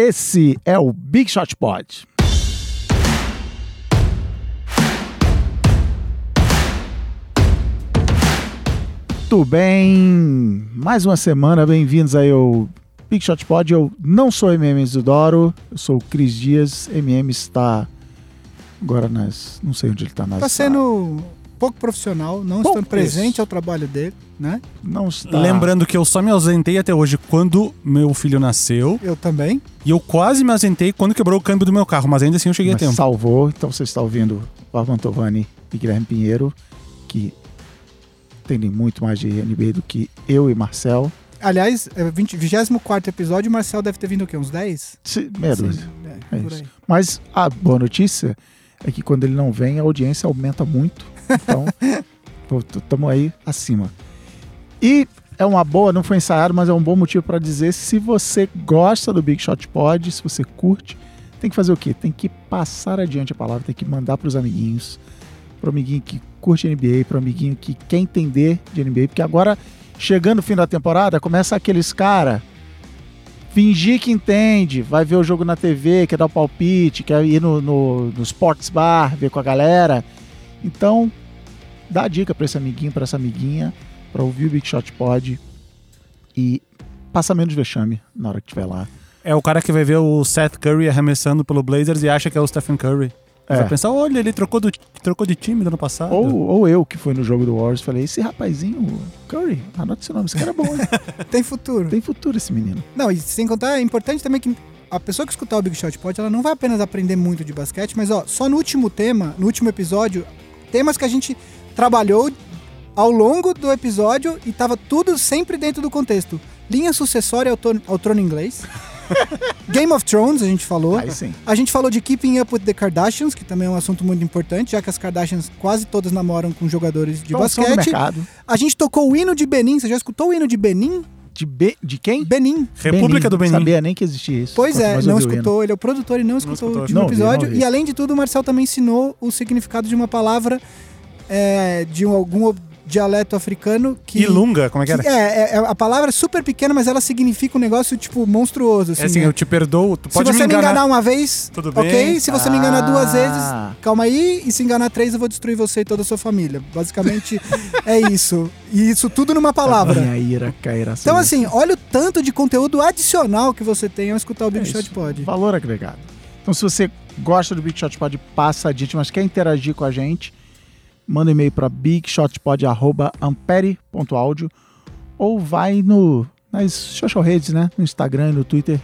Esse é o Big Shot Pod. Muito bem, mais uma semana, bem-vindos aí ao Big Shot Pod. Eu não sou MM Isidoro, eu sou o Cris Dias. MM está agora nas. Não sei onde ele está nas. Tá sendo pouco profissional, não Pouco estando presente isso. ao trabalho dele, né? Não está. Lembrando que eu só me ausentei até hoje quando meu filho nasceu. Eu também. E eu quase me ausentei quando quebrou o câmbio do meu carro, mas ainda assim eu cheguei Mas a tempo. salvou. Então você está ouvindo Pavão Tovani e Guilherme Pinheiro, que entendem muito mais de NBA do que eu e Marcel. Aliás, é 20, 24 episódio, o Marcel deve ter vindo o quê? Uns 10? Se-. Sim, É é, isso. Mas a boa notícia é que quando ele não vem, a audiência aumenta muito. Então, estamos aí acima. E é uma boa, não foi ensaiado, mas é um bom motivo para dizer se você gosta do Big Shot Pod, se você curte, tem que fazer o quê? Tem que passar adiante a palavra, tem que mandar para os amiguinhos, para o amiguinho que curte NBA, para o amiguinho que quer entender de NBA, porque agora, chegando o fim da temporada, começa aqueles cara fingir que entende, vai ver o jogo na TV, quer dar o palpite, quer ir no, no, no Sports Bar, ver com a galera. Então, dá a dica para esse amiguinho, para essa amiguinha, para ouvir o Big Shot Pod e passa menos vexame na hora que estiver lá. É o cara que vai ver o Seth Curry arremessando pelo Blazers e acha que é o Stephen Curry. É. Vai pensar, olha, ele trocou, do, trocou de time no ano passado. Ou, ou eu que fui no jogo do Warriors, falei, esse rapazinho, Curry, anota esse nome, esse cara é bom, hein? Tem futuro. tem futuro esse menino. Não, e sem contar, é importante também que a pessoa que escutar o Big Shot Pod, ela não vai apenas aprender muito de basquete, mas ó, só no último tema, no último episódio, temas que a gente trabalhou ao longo do episódio e tava tudo sempre dentro do contexto. Linha sucessória ao, ao trono inglês. Game of Thrones, a gente falou. Aí sim. A gente falou de Keeping Up with the Kardashians, que também é um assunto muito importante, já que as Kardashians quase todas namoram com jogadores de basquete. A gente tocou o hino de Benin. Você já escutou o hino de Benin? De, Be de quem? Benin. República do Benin. Não sabia nem que existia isso. Pois é, não escutou. Ele é o produtor e não escutou, escutou. o último Não episódio. não. E além de tudo, o Marcel também ensinou o significado de uma palavra é, de um- algum dialeto africano que. Ilunga, como é que era? que é, é- é- a palavra é super pequena, mas ela significa um negócio, tipo, monstruoso. Assim, É assim, né? eu te perdoo, tu Se pode você me enganar. uma vez, Tudo ok? bem. Se você me enganar duas Ah. vezes, calma aí. E se enganar três, eu vou destruir você e toda a sua família. Basicamente, é isso. E isso tudo numa palavra. Minha ira cairá. Então, assim, olha o tanto de conteúdo adicional que você tem ao escutar o Big É Shot isso. Pod. Valor agregado. Então, se você gosta do Big Shot Pod, passa adiante, mas quer interagir com a gente, manda um e-mail para bigshotpod.ampere.audio ou vai no, nas social redes, né? No Instagram e no Twitter.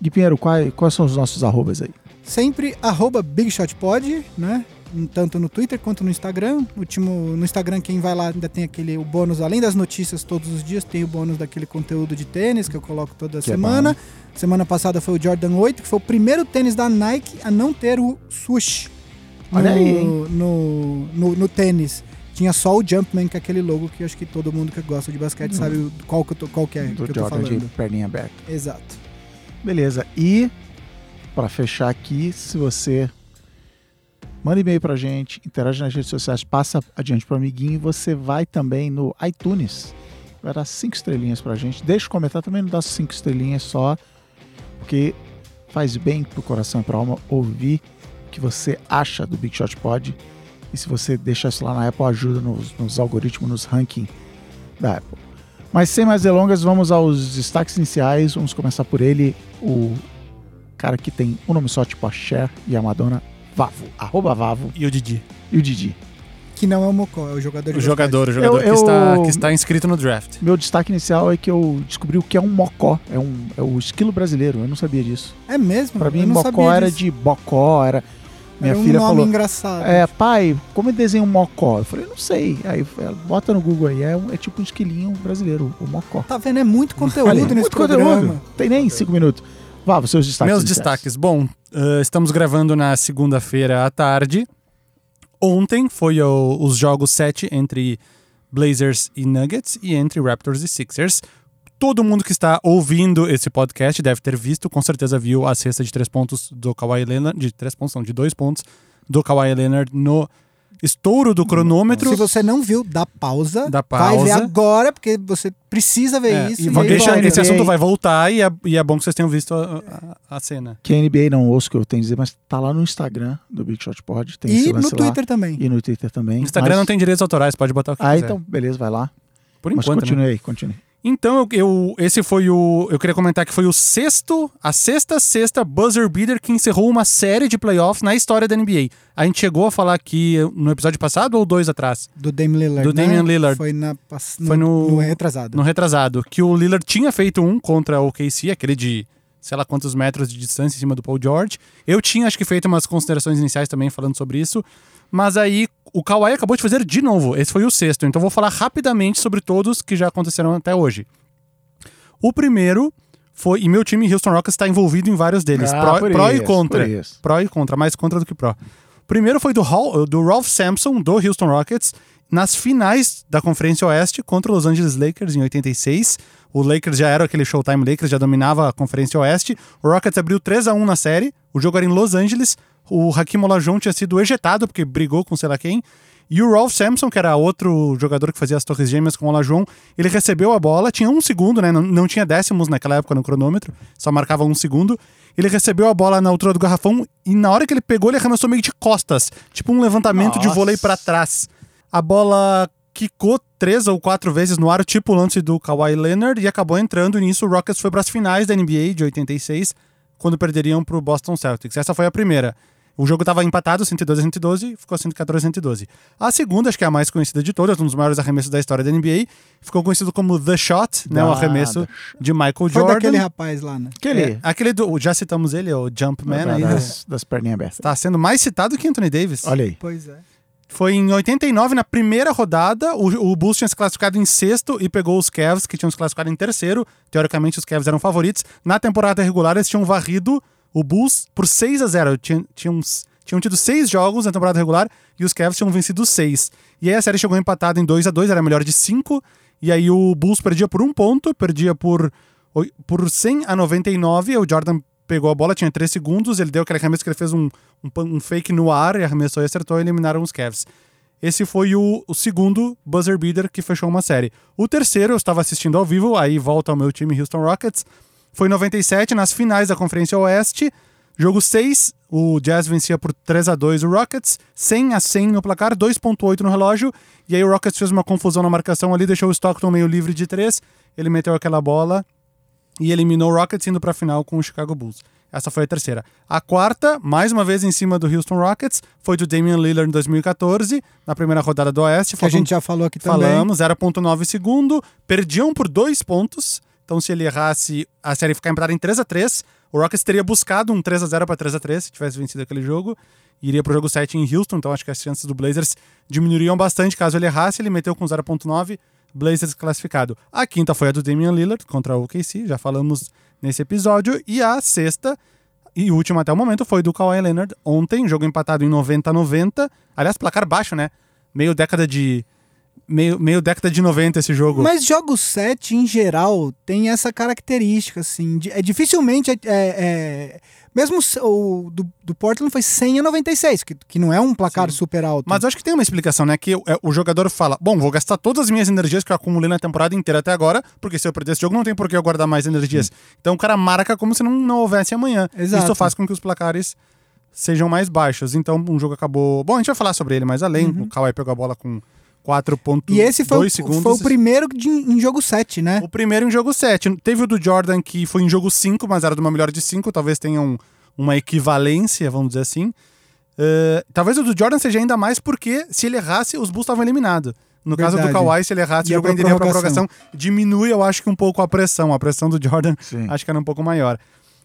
Gui Pinheiro, quais, quais são os nossos arrobas aí? Sempre arroba BigShotPod, né? Tanto no Twitter quanto no Instagram. Último, no Instagram, quem vai lá ainda tem aquele o bônus, além das notícias todos os dias, tem o bônus daquele conteúdo de tênis que eu coloco toda Que é semana. semana passada foi o Jordan 8, que foi o primeiro tênis da Nike a não ter o swoosh Olha no, aí, hein? no, no, no tênis. Tinha só o Jumpman, que é aquele logo que acho que todo mundo que gosta de basquete sabe o- qual, que eu tô, qual que é do que eu tô Jordan de falando. perninha aberta. Exato. Beleza. E para fechar aqui, se você manda e-mail pra gente, interage nas redes sociais, passa adiante pro amiguinho e você vai também no iTunes. Vai dar cinco estrelinhas pra gente. Deixa um comentário também, não dá cinco estrelinhas só, porque faz bem pro coração e pra alma ouvir o que você acha do Big Shot Pod. E se você deixar isso lá na Apple, ajuda nos, nos algoritmos, nos rankings da Apple. Mas sem mais delongas, vamos aos destaques iniciais. Vamos começar por ele, o cara que tem um nome só, tipo a Cher e a Madonna, Vavo. Arroba Vavo E o Didi. e o Didi. Que não é o Mocó, é o jogador de O jogador, o jogador Eu- Que, está, eu- que está inscrito no draft. Meu destaque inicial é que eu descobri o que é um mocó. É, um, é o esquilo brasileiro. Eu não sabia disso. É mesmo? Pra mim, eu não mocó sabia era disso. de bocó, era. Minha Era um filha nome falou. engraçado. É, pai, como desenha um mocó? Eu falei, não sei. Aí ela, bota no Google aí, é, um- é tipo um esquilinho brasileiro, o mocó. Tá vendo? É muito conteúdo Olha, nesse muito programa. conteúdo. Tem nem cinco minutos. Vá, seus destaques. Meus iniciais. destaques. Bom, eh, estamos gravando na segunda-feira à tarde. Ontem foi o- os jogos 7 entre Blazers e Nuggets e entre Raptors e Sixers. Todo mundo que está ouvindo esse podcast deve ter visto, com certeza viu a cesta de três pontos do Kawhi Leonard, de três pontos, não, de dois pontos, do Kawhi Leonard no estouro do cronômetro. Se você não viu, dá pausa. Dá Vai ver pausa. agora, porque você precisa ver É, isso. e e deixa- volta. esse assunto vai voltar e é, e é bom que vocês tenham visto a, a- a cena. Que a NBA não ouço o que eu tenho a dizer, mas tá lá no Instagram do Big Shot Pod. Tem E no lance lá. Twitter também. E no Twitter também. O Instagram Mas- não tem direitos autorais, pode botar o que Ah, quiser. então, beleza, vai lá. Por Mas enquanto, né? continue aí, continue. Então, eu, eu- esse foi o. Eu queria comentar que foi o sexto, a sexta, sexta buzzer beater que encerrou uma série de playoffs na história da NBA. A gente chegou a falar aqui no episódio passado ou dois atrás? Do Damian Lillard. Do né? Damian Lillard. Foi, na, pass- Foi no- no retrasado. No retrasado. Que o Lillard tinha feito um contra o KC, aquele de sei lá quantos metros de distância em cima do Paul George. Eu tinha, acho que, feito umas considerações iniciais também falando sobre isso. Mas aí o Kawhi acabou de fazer de novo. Esse foi o sexto. Então vou falar rapidamente sobre todos que já aconteceram até hoje. O primeiro foi. E meu time Houston Rockets está envolvido em vários deles. Ah, pró, pró e isso, contra. por isso. Pró e contra, mais contra do que pró. Primeiro foi do, Hall, do Ralph Sampson, do Houston Rockets, nas finais da Conferência Oeste contra os Los Angeles Lakers em 86. O Lakers já era aquele Showtime Lakers, já dominava a Conferência Oeste. O Rockets abriu 3 a 1 na série. O jogo era em Los Angeles. O Hakim Olajuwon tinha sido ejetado porque brigou com sei lá quem. E o Ralph Sampson, que era outro jogador que fazia as torres gêmeas com o Olajuwon, ele recebeu a bola, tinha um segundo, né? Não, não tinha décimos naquela época no cronômetro, só marcava um segundo. Ele recebeu a bola na altura do garrafão e na hora que ele pegou, ele arremessou meio de costas, tipo um levantamento de Nossa. vôlei pra trás. A bola quicou três ou quatro vezes no ar, tipo o lance do Kawhi Leonard, e acabou entrando. E nisso o Rockets foi para as finais da NBA de 86, quando perderiam pro Boston Celtics. Essa foi a primeira. O jogo estava empatado, 112 a 112, ficou 114 a 112. A segunda, acho que é a mais conhecida de todas, um dos maiores arremessos da história da NBA, ficou conhecido como The Shot, né, o Ah, arremesso de Michael Foi Jordan. daquele rapaz lá, né? Aquele. É, aquele do, já citamos ele, o Jumpman, aí, né? das, das perninhas abertas. tá sendo mais citado que Anthony Davis. Olha aí. Pois é. Foi em 89, na primeira rodada, o, o Bulls tinha se classificado em sexto e pegou os Cavs, que tinham se classificado em terceiro. Teoricamente, os Cavs eram favoritos. Na temporada regular, eles tinham varrido o Bulls por 6 a 0 Tinha, tinham, uns- tinham tido seis jogos na temporada regular e os Cavs tinham vencido seis. E aí a série chegou empatada em 2 a 2 era melhor de 5. E aí o Bulls perdia por um ponto, perdia por, por 100 a 99. E o Jordan pegou a bola, tinha 3 segundos, ele deu aquele arremesso que ele fez um, um, um fake no ar e arremessou e acertou e eliminaram os Cavs. Esse foi o, o segundo buzzer beater que fechou uma série. O terceiro, eu estava assistindo ao vivo, aí volta ao meu time Houston Rockets. Foi em 97, nas finais da Conferência Oeste. Jogo 6, o Jazz vencia por 3 a 2 o Rockets, 100 a 100 no placar, 2.8 no relógio. E aí o Rockets fez uma confusão na marcação ali, deixou o Stockton meio livre de 3. Ele meteu aquela bola e eliminou o Rockets indo para a final com o Chicago Bulls. Essa foi a terceira. A quarta, mais uma vez em cima do Houston Rockets, foi do Damian Lillard em 2014, na primeira rodada do Oeste. Que a gente já falou aqui também. Falamos, 0.9 segundo, perdiam por dois pontos. Então, se ele errasse, a série ficar empatada em 3 a 3 O Rockets teria buscado um 3 a 0 para 3 a 3 se tivesse vencido aquele jogo. Iria pro jogo 7 em Houston, então acho que as chances do Blazers diminuiriam bastante caso ele errasse. Ele meteu com 0.9, Blazers classificado. A quinta foi a do Damian Lillard contra o OKC, já falamos nesse episódio. E a sexta e última até o momento foi do Kawhi Leonard ontem, jogo empatado em 90 a 90. Aliás, placar baixo, né? Meio década de meio, meio década de 90 esse jogo. Mas jogos 7, em geral, tem essa característica, assim. de- é dificilmente. É, é- mesmo se- o do, do Portland foi 100 a 96, que, que não é um placar Sim. super alto. Mas acho que tem uma explicação, né? Que o, é, o jogador fala: Bom, vou gastar todas as minhas energias que eu acumulei na temporada inteira até agora, porque se eu perder esse jogo, não tem por que eu guardar mais energias. Então o cara marca como se não, não houvesse amanhã. Exato. Isso faz com que os placares sejam mais baixos. Então um jogo acabou. Bom, a gente vai falar sobre ele mais além. O Kawhi pegou a bola com 4,2 e esse foi, o- segundos. foi o primeiro de- em jogo 7, né? O primeiro em jogo 7. Teve o do Jordan que foi em jogo 5, mas era de uma melhor de 5. Talvez tenha um- uma equivalência, vamos dizer assim. Eh, talvez o do Jordan seja ainda mais porque se ele errasse, os Bulls estavam eliminados. No caso do Verdade. Kawhi, se ele errasse, o jogo pra ainda iria pra prorrogação. prorrogação. Diminui, eu acho que um pouco a pressão. A pressão do Jordan Sim. acho que era um pouco maior.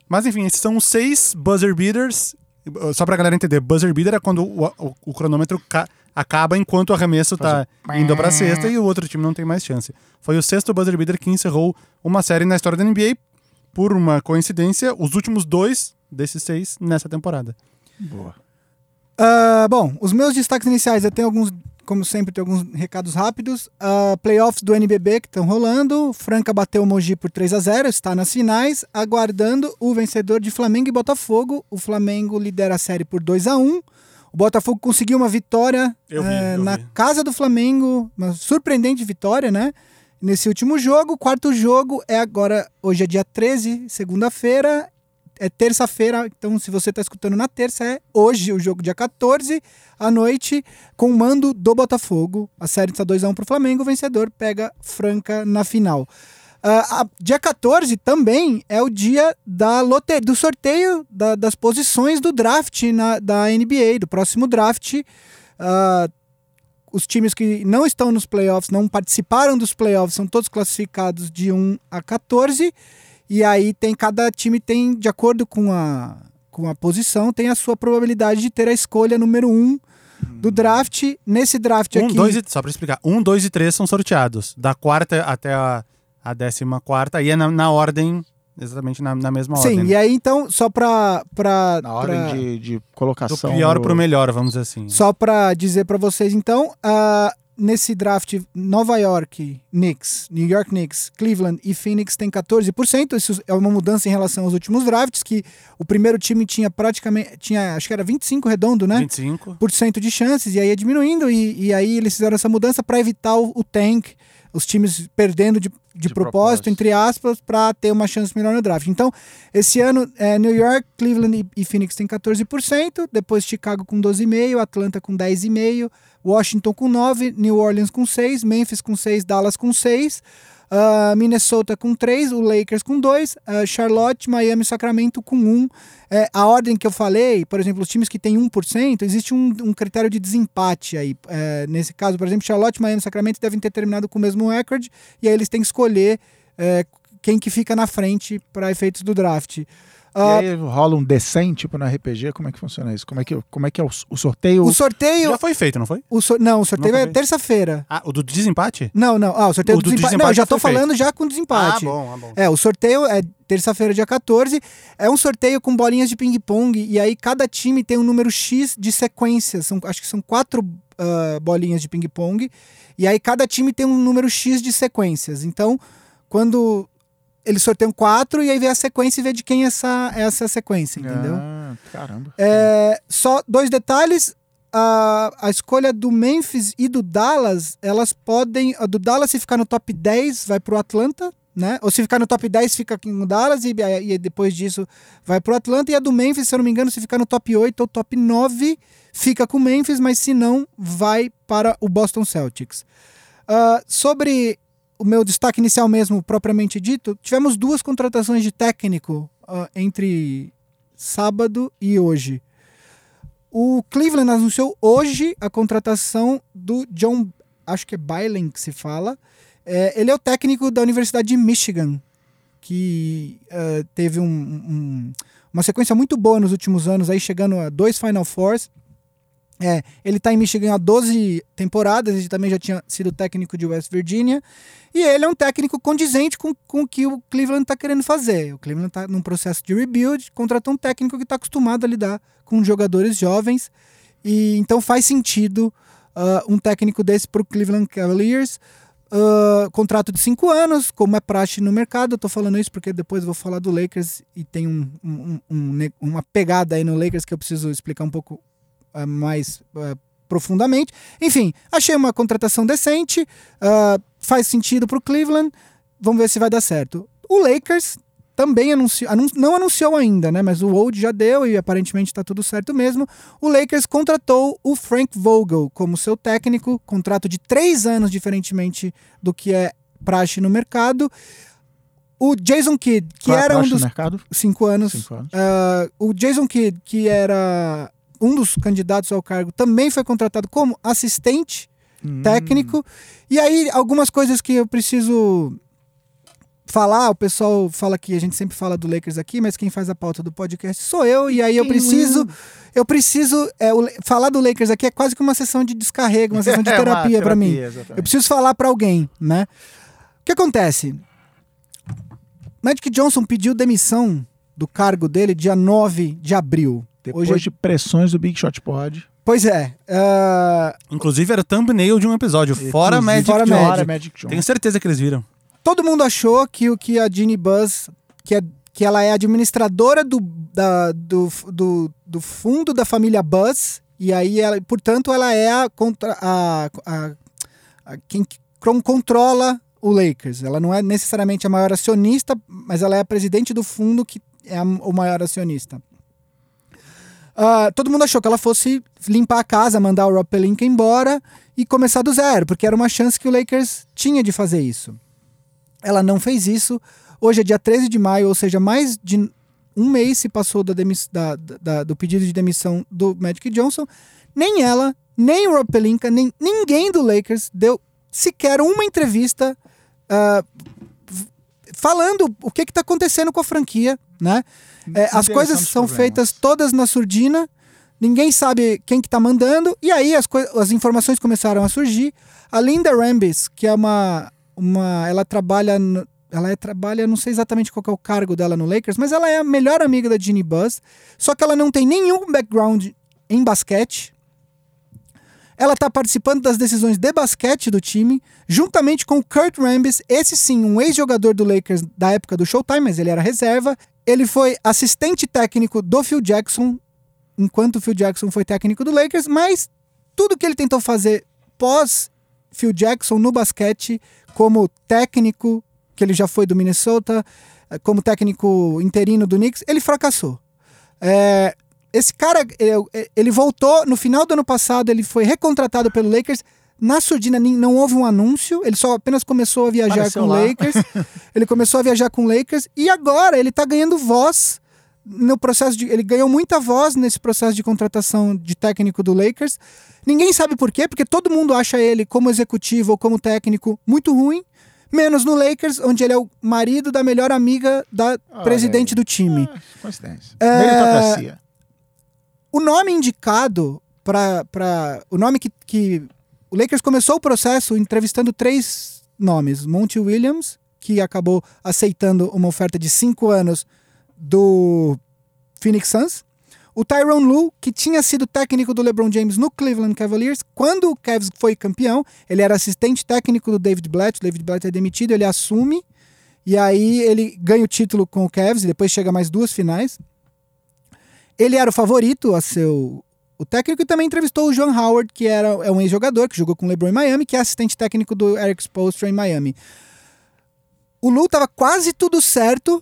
Mas enfim, esses são os seis buzzer beaters. Só pra galera entender, buzzer beater é quando o, o- o cronômetro acaba enquanto o arremesso tá indo pra sexta e o outro time não tem mais chance. Foi o sexto buzzer beater que encerrou uma série na história da NBA. Por uma coincidência, os últimos dois desses seis nessa temporada. Boa. Ah, bom, os meus destaques iniciais, eu tenho alguns, como sempre, tenho alguns recados rápidos. Ah, playoffs do NBB que estão rolando. Franca bateu o Mogi por 3 a 0 está nas finais, aguardando o vencedor de Flamengo e Botafogo. O Flamengo lidera a série por 2 a 1 O Botafogo conseguiu uma vitória vi, eu na vi. casa do Flamengo, uma surpreendente vitória, né? Nesse último jogo. O quarto jogo é agora, hoje é dia 13, segunda-feira. É terça-feira, então se você está escutando na terça, é hoje o jogo, dia 14, à noite, com o mando do Botafogo. A série está 2x1 pro Flamengo, o vencedor pega Franca na final. Ah, a- dia 14 também é o dia da lote do sorteio da- das posições do draft na, da NBA, do próximo draft. Ah, os times que não estão nos playoffs, não participaram dos playoffs, são todos classificados de 1 a 14. E aí tem cada time tem, de acordo com a, com a posição, tem a sua probabilidade de ter a escolha número 1 do draft. Nesse draft Um, aqui. dois e, só pra explicar. Um, dois e três são sorteados. Da quarta até a, a décima quarta. Aí é na, na ordem, exatamente na, na mesma Sim, ordem. e aí então, só pra. pra Na ordem pra- de, de Do colocação. pior no- pro melhor, vamos dizer assim. Só pra dizer pra vocês, então, ah, nesse draft, Nova York, Knicks, New York Knicks, Cleveland e Phoenix tem 14%. Isso é uma mudança em relação aos últimos drafts, que o primeiro time tinha praticamente, tinha, acho que era 25 redondo, né? 25. por cento de chances, e aí ia diminuindo, e, e aí eles fizeram essa mudança para evitar o, o tank, os times perdendo de, de, De propósito, propósito. entre aspas, para ter uma chance melhor no draft. Então, esse ano, é, New York, Cleveland e, e Phoenix tem 14%, depois Chicago com 12,5%, Atlanta com 10,5%, Washington com 9%, New Orleans com 6%, Memphis com 6%, Dallas com 6%, ah, Minnesota com 3, o Lakers com 2, ah, Charlotte, Miami Sacramento com 1. É, a ordem que eu falei, por exemplo, os times que têm 1%, existe um, um critério de desempate aí. É, nesse caso, por exemplo, Charlotte, Miami Sacramento devem ter terminado com o mesmo recorde, e aí eles têm que escolher é, quem que fica na frente para efeitos do draft. E Ah, aí rola um descent, tipo no RPG, como é que funciona isso? Como é que, como é, que é o, o sorteio? o sorteio. Já foi feito, não foi? O sor- não, o sorteio Não é terça-feira. Ah, o do desempate? Não, não. Ah, o sorteio O do do desempate. desempate Não, eu já já tô foi feito. falando já com desempate. Ah, bom, ah, bom. É, o sorteio é terça-feira, dia 14. É um sorteio com bolinhas de ping-pong. E aí cada time tem um número X de sequências. São, acho que são quatro ah, bolinhas de ping-pong. E aí cada time tem um número X de sequências. Então, quando eles sorteiam quatro, e aí vê a sequência e vê de quem é essa, essa sequência, entendeu? Ah, caramba. É, só dois detalhes. A, a escolha do Memphis e do Dallas, elas podem. A do Dallas, se ficar no top 10, vai pro Atlanta, né? Ou se ficar no top 10, fica no Dallas, e, e depois disso vai pro Atlanta. E a do Memphis, se eu não me engano, se ficar no top 8 ou top 9, fica com o Memphis, mas se não, vai para o Boston Celtics. Ah, sobre o meu destaque inicial mesmo, propriamente dito, tivemos duas contratações de técnico ah, entre sábado e hoje. O Cleveland anunciou hoje a contratação do John, acho que é Bylen que se fala. É, ele é o técnico da Universidade de Michigan, que eh, teve um- um- uma sequência muito boa nos últimos anos, aí chegando a dois Final Fours. É, ele está em Michigan há 12 temporadas, ele também já tinha sido técnico de West Virginia. E ele é um técnico condizente com, com o que o Cleveland está querendo fazer. O Cleveland está num processo de rebuild, contratou um técnico que está acostumado a lidar com jogadores jovens. E então faz sentido ah, um técnico desse para o Cleveland Cavaliers. Ah, contrato de cinco anos, como é praxe no mercado. Eu tô falando isso porque depois vou falar do Lakers e tem um- um- um uma pegada aí no Lakers que eu preciso explicar um pouco ah, mais profundamente. Enfim, achei uma contratação decente, ah, faz sentido pro Cleveland. Vamos ver se vai dar certo. O Lakers também anunciou, anun- não anunciou ainda, né? Mas o Old já deu e aparentemente está tudo certo mesmo. O Lakers contratou o Frank Vogel como seu técnico, contrato de três anos, diferentemente do que é praxe no mercado. O Jason Kidd, que Qual era um dos mercado? cinco anos, Cinco anos. ah, o Jason Kidd, que era um dos candidatos ao cargo, também foi contratado como assistente Hum. técnico. E aí, algumas coisas que eu preciso falar, o pessoal fala que a gente sempre fala do Lakers aqui, mas quem faz a pauta do podcast sou eu, e aí eu preciso, eu preciso, é, o- falar do Lakers aqui é quase que uma sessão de descarrego, uma sessão de É terapia pra mim. exatamente. Eu preciso falar pra alguém, né? O que acontece? Magic Johnson pediu demissão do cargo dele dia 9 de abril. Depois Hoje é- de pressões do Big Shot Pod. Pois é. ah, Inclusive era thumbnail de um episódio. Fora Magic fora. Magic. Fora Magic Johnson. Tenho certeza que eles viram. todo mundo achou que o que a Ginny Buzz, que, é, que ela é administradora do, da- do, do, do fundo da família Buzz, E aí, ela, portanto, ela é a, contra, a, a, a quem controla o Lakers. Ela não é necessariamente a maior acionista, mas ela é a presidente do fundo que é a, o maior acionista. Uh, todo mundo achou que ela fosse limpar a casa, mandar o Rob Pelinka embora e começar do zero, porque era uma chance que o Lakers tinha de fazer isso. Ela não fez isso. Hoje é dia 13 de maio, ou seja, mais de um mês se passou da da, da, do pedido de demissão do Magic Johnson. Nem ela, nem o Rob Pelinka, nem ninguém do Lakers deu sequer uma entrevista uh, falando o que está acontecendo com a franquia, né? É, as coisas são problemas. feitas todas na surdina, ninguém sabe quem que tá mandando, e aí as, as informações começaram a surgir. A Linda Rambis, que é uma. uma ela trabalha. No, ela é, trabalha, não sei exatamente qual é o cargo dela no Lakers, mas ela é a melhor amiga da Ginny Buzz. Só que ela não tem nenhum background em basquete. Ela está participando das decisões de basquete do time, juntamente com Kurt Rambis, esse sim, um ex-jogador do Lakers da época do Showtime, mas ele era reserva. Ele foi assistente técnico do Phil Jackson, enquanto o Phil Jackson foi técnico do Lakers, mas tudo que ele tentou fazer pós Phil Jackson no basquete, como técnico, que ele já foi do Minnesota, eh, como técnico interino do Knicks, ele fracassou. É, esse cara, ele voltou no final do ano passado, ele foi recontratado pelo Lakers na surdina não houve um anúncio, ele só apenas começou a viajar Apareceu com o Lakers. ele começou a viajar com o Lakers e agora ele tá ganhando voz no processo de. Ele ganhou muita voz nesse processo de contratação de técnico do Lakers. Ninguém sabe por quê, porque todo mundo acha ele como executivo ou como técnico muito ruim. Menos no Lakers, onde ele é o marido da melhor amiga da Olha presidente aí. do time. Ah, coincidência. É... Meritocracia. O nome indicado para. O nome que, que o Lakers começou o processo entrevistando três nomes: Monty Williams, que acabou aceitando uma oferta de cinco anos do Phoenix Suns. O Tyron Lue, que tinha sido técnico do LeBron James no Cleveland Cavaliers, quando o Cavs foi campeão, ele era assistente técnico do David Blatt. O David Blatt é demitido, ele assume e aí ele ganha o título com o Cavs e depois chega mais duas finais. Ele era o favorito a seu o técnico e também entrevistou o John Howard, que era, é um ex-jogador que jogou com o LeBron em Miami, que é assistente técnico do Eric Spoelstra em Miami. O Lu estava quase tudo certo,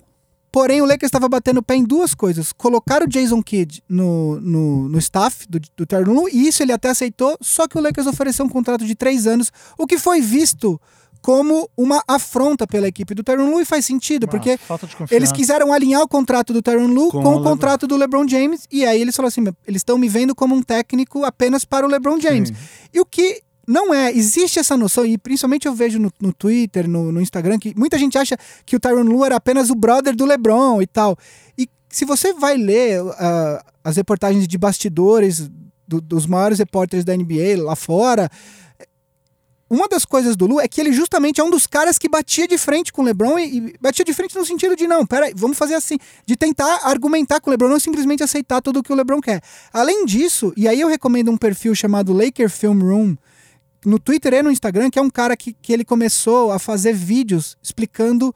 porém o Lakers estava batendo o pé em duas coisas. Colocar o Jason Kidd no, no, no staff do, do Terry Lu, e isso ele até aceitou, só que o Lakers ofereceu um contrato de três anos, o que foi visto como uma afronta pela equipe do Tyron Lu e faz sentido, Nossa, porque eles quiseram alinhar o contrato do Tyron Lu com, com o, contrato do LeBron James e aí eles falaram assim, eles estão me vendo como um técnico apenas para o LeBron James. Sim. E o que não é, existe essa noção, e principalmente eu vejo no, no Twitter, no, no, Instagram, que muita gente acha que o Tyron Lu era apenas o brother do LeBron e tal. E se você vai ler uh, as reportagens de bastidores do, dos maiores repórteres da NBA lá fora, uma das coisas do Lu é que ele justamente é um dos caras que batia de frente com o LeBron e, e batia de frente no sentido de não, peraí, vamos fazer assim, de tentar argumentar com o LeBron, não simplesmente aceitar tudo o que o LeBron quer. Além disso, e aí eu recomendo um perfil chamado Laker Film Room no Twitter e no Instagram, que é um cara que, que ele começou a fazer vídeos explicando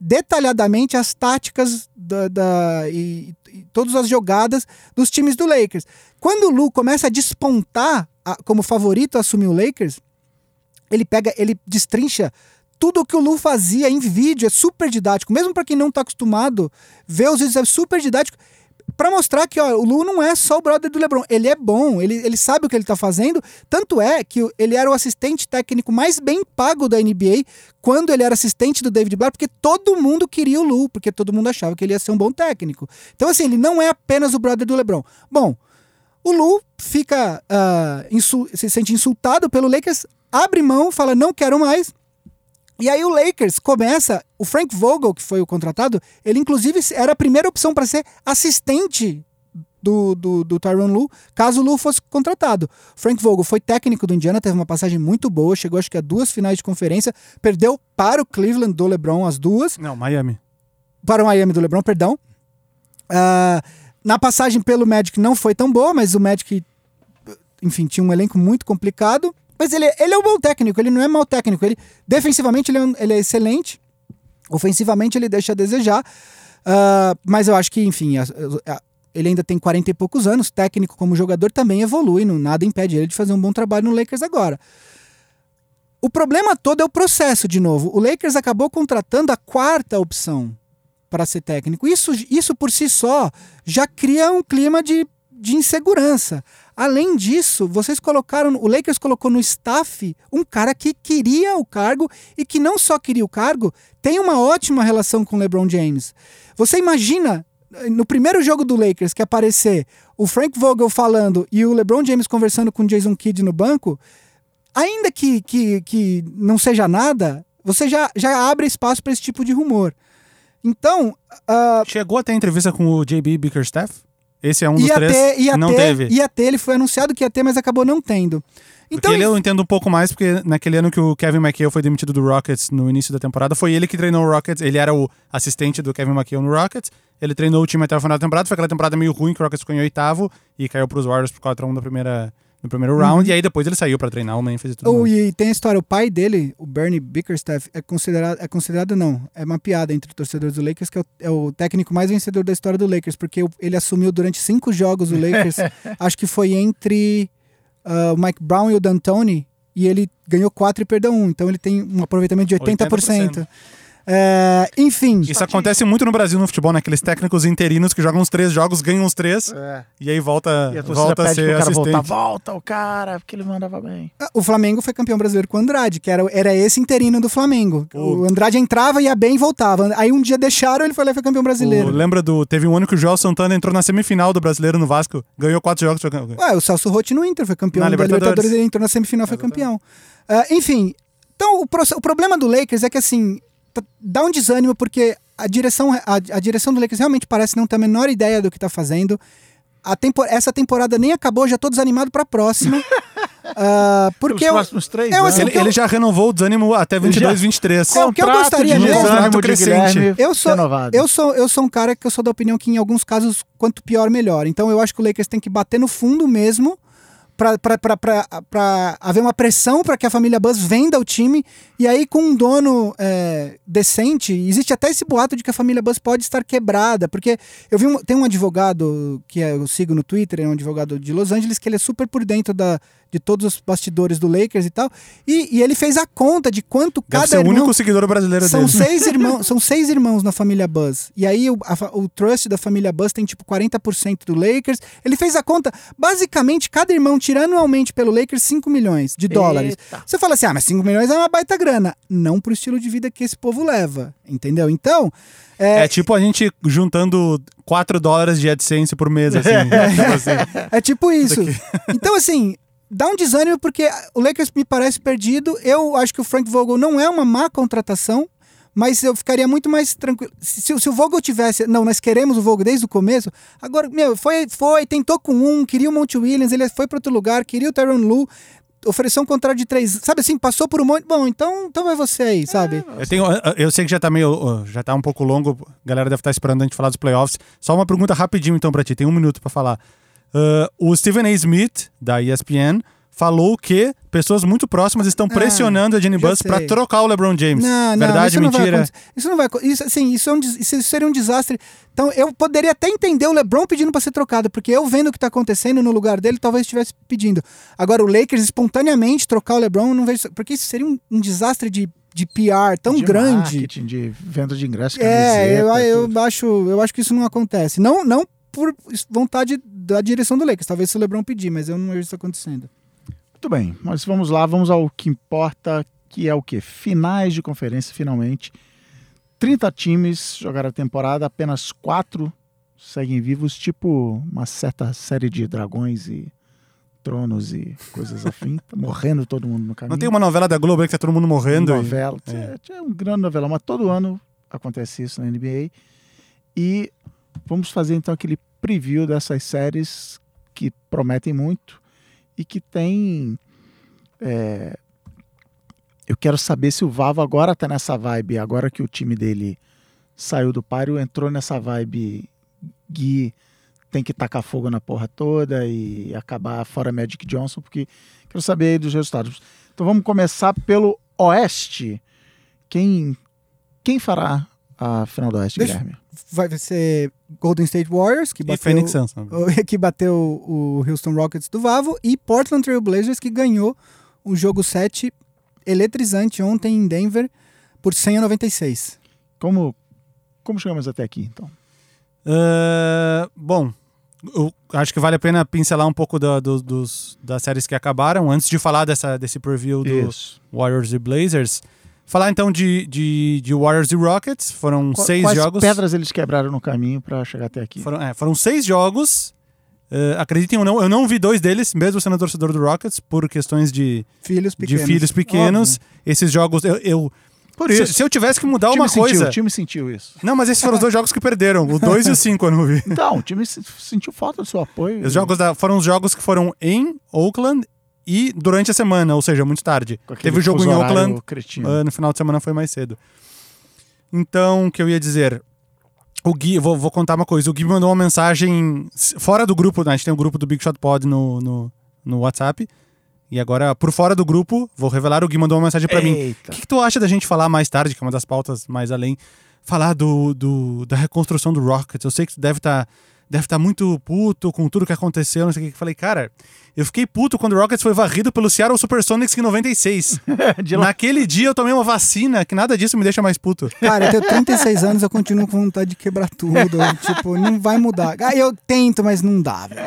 detalhadamente as táticas da, da e, e, todas as jogadas dos times do Lakers. Quando o Lu começa a despontar a, como favorito a assumir o Lakers, ele pega, ele destrincha tudo o que o Lu fazia em vídeo, é super didático. Mesmo para quem não tá acostumado, ver os vídeos é super didático para mostrar que ó, o Lu não é só o brother do LeBron, ele é bom, ele, ele sabe o que ele tá fazendo. Tanto é que ele era o assistente técnico mais bem pago da NBA quando ele era assistente do David Blatt, porque todo mundo queria o Lu, porque todo mundo achava que ele ia ser um bom técnico. Então, assim, ele não é apenas o brother do LeBron. Bom, o Lu fica uh, se sente insultado pelo Lakers abre mão, fala não quero mais. E aí o Lakers começa, o Frank Vogel, que foi o contratado, ele inclusive era a primeira opção para ser assistente do, do, do Tyron Lu, caso o Lu fosse contratado. Frank Vogel foi técnico do Indiana, teve uma passagem muito boa, chegou acho que a duas finais de conferência, perdeu para o Cleveland do LeBron as duas. Não, Miami. Para o Miami do LeBron, perdão. Uh, na passagem pelo Magic não foi tão boa, mas o Magic, enfim, tinha um elenco muito complicado. Mas ele, ele é um bom técnico, ele não é mau técnico. Ele, defensivamente, ele é, ele é excelente. Ofensivamente, ele deixa a desejar. Uh, mas eu acho que, enfim, a, a, ele ainda tem 40 e poucos anos, técnico como jogador também evolui, não, nada impede ele de fazer um bom trabalho no Lakers agora. O problema todo é o processo, de novo. O Lakers acabou contratando a quarta opção para ser técnico. Isso, isso por si só já cria um clima de, de insegurança. Além disso, vocês colocaram, o Lakers colocou no staff um cara que queria o cargo e que não só queria o cargo, tem uma ótima relação com o LeBron James. Você imagina no primeiro jogo do Lakers que aparecer o Frank Vogel falando e o LeBron James conversando com Jason Kidd no banco, ainda que, que, que não seja nada, você já, já abre espaço para esse tipo de rumor. Então. Uh, Chegou até a entrevista com o JB Bickerstaff? Esse é um dos ia três ter, ia não ter, teve. Ia ter, ele foi anunciado que ia ter, mas acabou não tendo. Então, ele eu entendo um pouco mais, porque naquele ano que o Kevin McHale foi demitido do Rockets no início da temporada, foi ele que treinou o Rockets. Ele era o assistente do Kevin McHale no Rockets. Ele treinou o time até o final da temporada. Foi aquela temporada meio ruim que o Rockets ficou em oitavo e caiu pros Warriors por 4x1 da primeira, no primeiro round. E aí depois ele saiu pra treinar o Memphis e tudo o, mais. e tem a história, o pai dele, o Bernie Bickerstaff, é considerado, é considerado não, é uma piada entre os torcedores do Lakers, que é o, é o técnico mais vencedor da história do Lakers, porque ele assumiu durante cinco jogos o Lakers, acho que foi entre ah, o Mike Brown e o D'Antoni, e ele ganhou quatro e perdeu um, então ele tem um aproveitamento de 80%. 80%. É, enfim, Isso acontece muito no Brasil no futebol, né? Aqueles técnicos interinos que jogam uns três jogos, ganham uns três, É. e aí volta, E a volta a ser pro cara assistente. voltar. Volta o cara, porque ele mandava bem. Ah, O Flamengo foi campeão brasileiro com o Andrade, que era, era esse interino do Flamengo. O Andrade entrava, ia bem e voltava. Aí um dia deixaram, ele foi lá e foi campeão brasileiro. O- lembra do. Teve um ano que o Joel Santana entrou na semifinal do brasileiro no Vasco, ganhou quatro jogos. Ué, o Celso Rotti no Inter foi campeão Na Libertadores. Libertadores, ele entrou na semifinal, foi campeão. Ah, enfim, então o, o problema do Lakers é que assim, dá um desânimo porque a direção, a, a direção do Lakers realmente parece não ter a menor ideia do que tá fazendo. A tempo, essa temporada nem acabou, já tô desanimado pra próxima. Ah, porque eu, próximos três eu, anos. assim, Ele, eu- ele já renovou o desânimo até 22, 23. É, o que eu gostaria de mesmo- desânimo de crescente. Eu sou, renovado. eu, sou, eu sou um cara que eu sou da opinião que em alguns casos, quanto pior, melhor. Então eu acho que o Lakers tem que bater no fundo mesmo pra haver uma pressão para que a família Buzz venda o time. E aí, com um dono é, decente, existe até esse boato de que a família Buzz pode estar quebrada. Porque eu vi um, tem um advogado que é- eu sigo no Twitter, é um advogado de Los Angeles, que ele é super por dentro da, de todos os bastidores do Lakers e tal. E, e ele fez a conta de quanto Deve cada ser o irmão... único seguidor brasileiro São dele. seis irmãos, são seis irmãos na família Buzz. E aí o, a o trust da família Buzz tem tipo 40% do Lakers. Ele fez a conta, basicamente cada irmão tira anualmente pelo Lakers 5 milhões de dólares. Eita. Você fala assim: "Ah, mas 5 milhões é uma baita grana". Não pro estilo de vida que esse povo leva, entendeu? Então, É tipo a gente juntando 4 dólares de AdSense por mês, assim. assim. É tipo isso. Então, assim, dá um desânimo porque o Lakers me parece perdido. Eu acho que o Frank Vogel não é uma má contratação, mas eu ficaria muito mais tranquilo. Se, se o Vogel tivesse. Não, nós queremos o Vogel desde o começo. Agora, meu, foi, foi, tentou com um, queria o Monte Williams, ele foi para outro lugar, queria o Tyron Lu. Ofereceu um contrato de três, sabe assim, passou por um monte. Bom, então, então vai você aí, sabe? Eu, tenho, eu sei que já tá meio. Já tá um pouco longo, a galera deve estar esperando a gente falar dos playoffs. Só uma pergunta rapidinho então pra ti, tem um minuto pra falar. Uh, o Stephen A. Smith, da ESPN, falou que pessoas muito próximas estão pressionando a Jenny Ah, Buss pra sei. trocar o LeBron James. Não, não, Verdade, isso não vai mentira? acontecer. Isso não vai isso assim, isso, é um isso seria um desastre. Então eu poderia até entender o LeBron pedindo pra ser trocado, porque eu vendo o que tá acontecendo no lugar dele, talvez estivesse pedindo. Agora o Lakers espontaneamente trocar o LeBron, não vejo, porque isso seria um, um desastre de, de PR tão de grande. marketing, de venda de ingresso, É, eu, eu acho, eu acho que isso não acontece. Não, não por vontade da direção do Lakers, talvez se o LeBron pedir, mas eu não vejo isso acontecendo. Muito bem, mas vamos lá, vamos ao que importa, que é o quê? Finais de conferência, finalmente. 30 times jogaram a temporada, apenas quatro seguem vivos, tipo uma certa série de dragões e tronos e coisas afim. Tá morrendo todo mundo no caminho. Não tem uma novela da Globo aí que tá todo mundo morrendo? e- novela. É. é um grande novela, mas todo ano acontece isso na NBA. E vamos fazer então aquele preview dessas séries que prometem muito e que tem. é, Eu quero saber se o Vavo agora tá nessa vibe, agora que o time dele saiu do páreo, entrou nessa vibe Gui tem que tacar fogo na porra toda e acabar fora Magic Johnson, porque quero saber aí dos resultados. Então vamos começar pelo Oeste. Quem, quem fará a final do Oeste, Deixa- Guilherme? Vai ser Golden State Warriors, que E bateu, Phoenix Suns. o- que bateu o Houston Rockets do Vavo, e Portland Trail Blazers, que ganhou o jogo 7 eletrizante ontem em Denver por 100 a 96. Como, como chegamos até aqui, então? Ah, bom, eu acho que vale a pena pincelar um pouco da- do- dos, das séries que acabaram. Antes de falar dessa, desse preview do Isso. Warriors e Blazers. Falar então de, de, de Warriors e Rockets. Foram Qu- seis Quais jogos. pedras eles quebraram no caminho pra chegar até aqui? Foram, é, foram seis jogos. Eh, acreditem ou não, eu não vi dois deles, mesmo sendo torcedor do Rockets, por questões de, Filhos pequenos. de filhos pequenos. Óbvio. Esses jogos, eu, eu- Por se, isso. se eu tivesse que mudar uma sentiu, coisa. o time sentiu isso. Não, mas esses foram os dois jogos que perderam, o 2 e o 5 eu não vi. Então, o time se- sentiu falta do seu apoio. Os jogos da- foram os jogos que foram em Oakland e durante a semana, ou seja, muito tarde. Teve o jogo em Oakland, cretino. ah, no final de semana foi mais cedo. Então, o que eu ia dizer? O Gui, vou, vou contar uma coisa. O Gui mandou uma mensagem fora do grupo, né? a gente tem um grupo do Big Shot Pod no, no, no WhatsApp. E agora, por fora do grupo, vou revelar, o Gui mandou uma mensagem pra mim. O que, que tu acha da gente falar mais tarde, que é uma das pautas mais além, falar do, do- da reconstrução do Rockets? Eu sei que tu deve estar deve tá muito puto com tudo que aconteceu, não sei o que. Falei, cara, eu fiquei puto quando o Rockets foi varrido pelo Seattle Supersonics em 96. De lá- Naquele dia eu tomei uma vacina, que nada disso me deixa mais puto. Cara, eu tenho 36 anos, eu continuo com vontade de quebrar tudo. tipo, não vai mudar. Ah, eu tento, mas não dá, velho.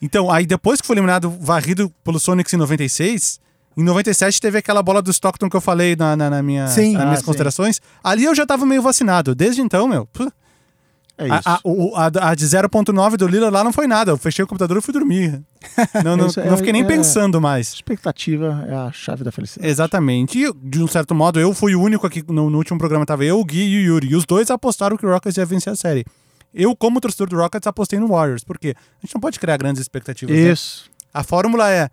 Então, aí depois que foi eliminado, varrido pelo Sonics em 96, em 97 teve aquela bola do Stockton que eu falei na, na, na minha, Sim. nas Ah, minhas sim. considerações. Ali eu já tava meio vacinado. Desde então, meu. puh, É isso. A, a, o- a- a de 0.9 do Lila lá não foi nada. Eu fechei o computador e fui dormir. Não, não, Isso é- não fiquei nem é- pensando mais. Expectativa é a chave da felicidade. Exatamente. E, de um certo modo, eu fui o único aqui no, no último programa. Tava eu, o Gui e o Yuri. E os dois apostaram que o Rockets ia vencer a série. Eu, como torcedor do Rockets, apostei no Warriors. Por quê? A gente não pode criar grandes expectativas. né? Isso. A fórmula é.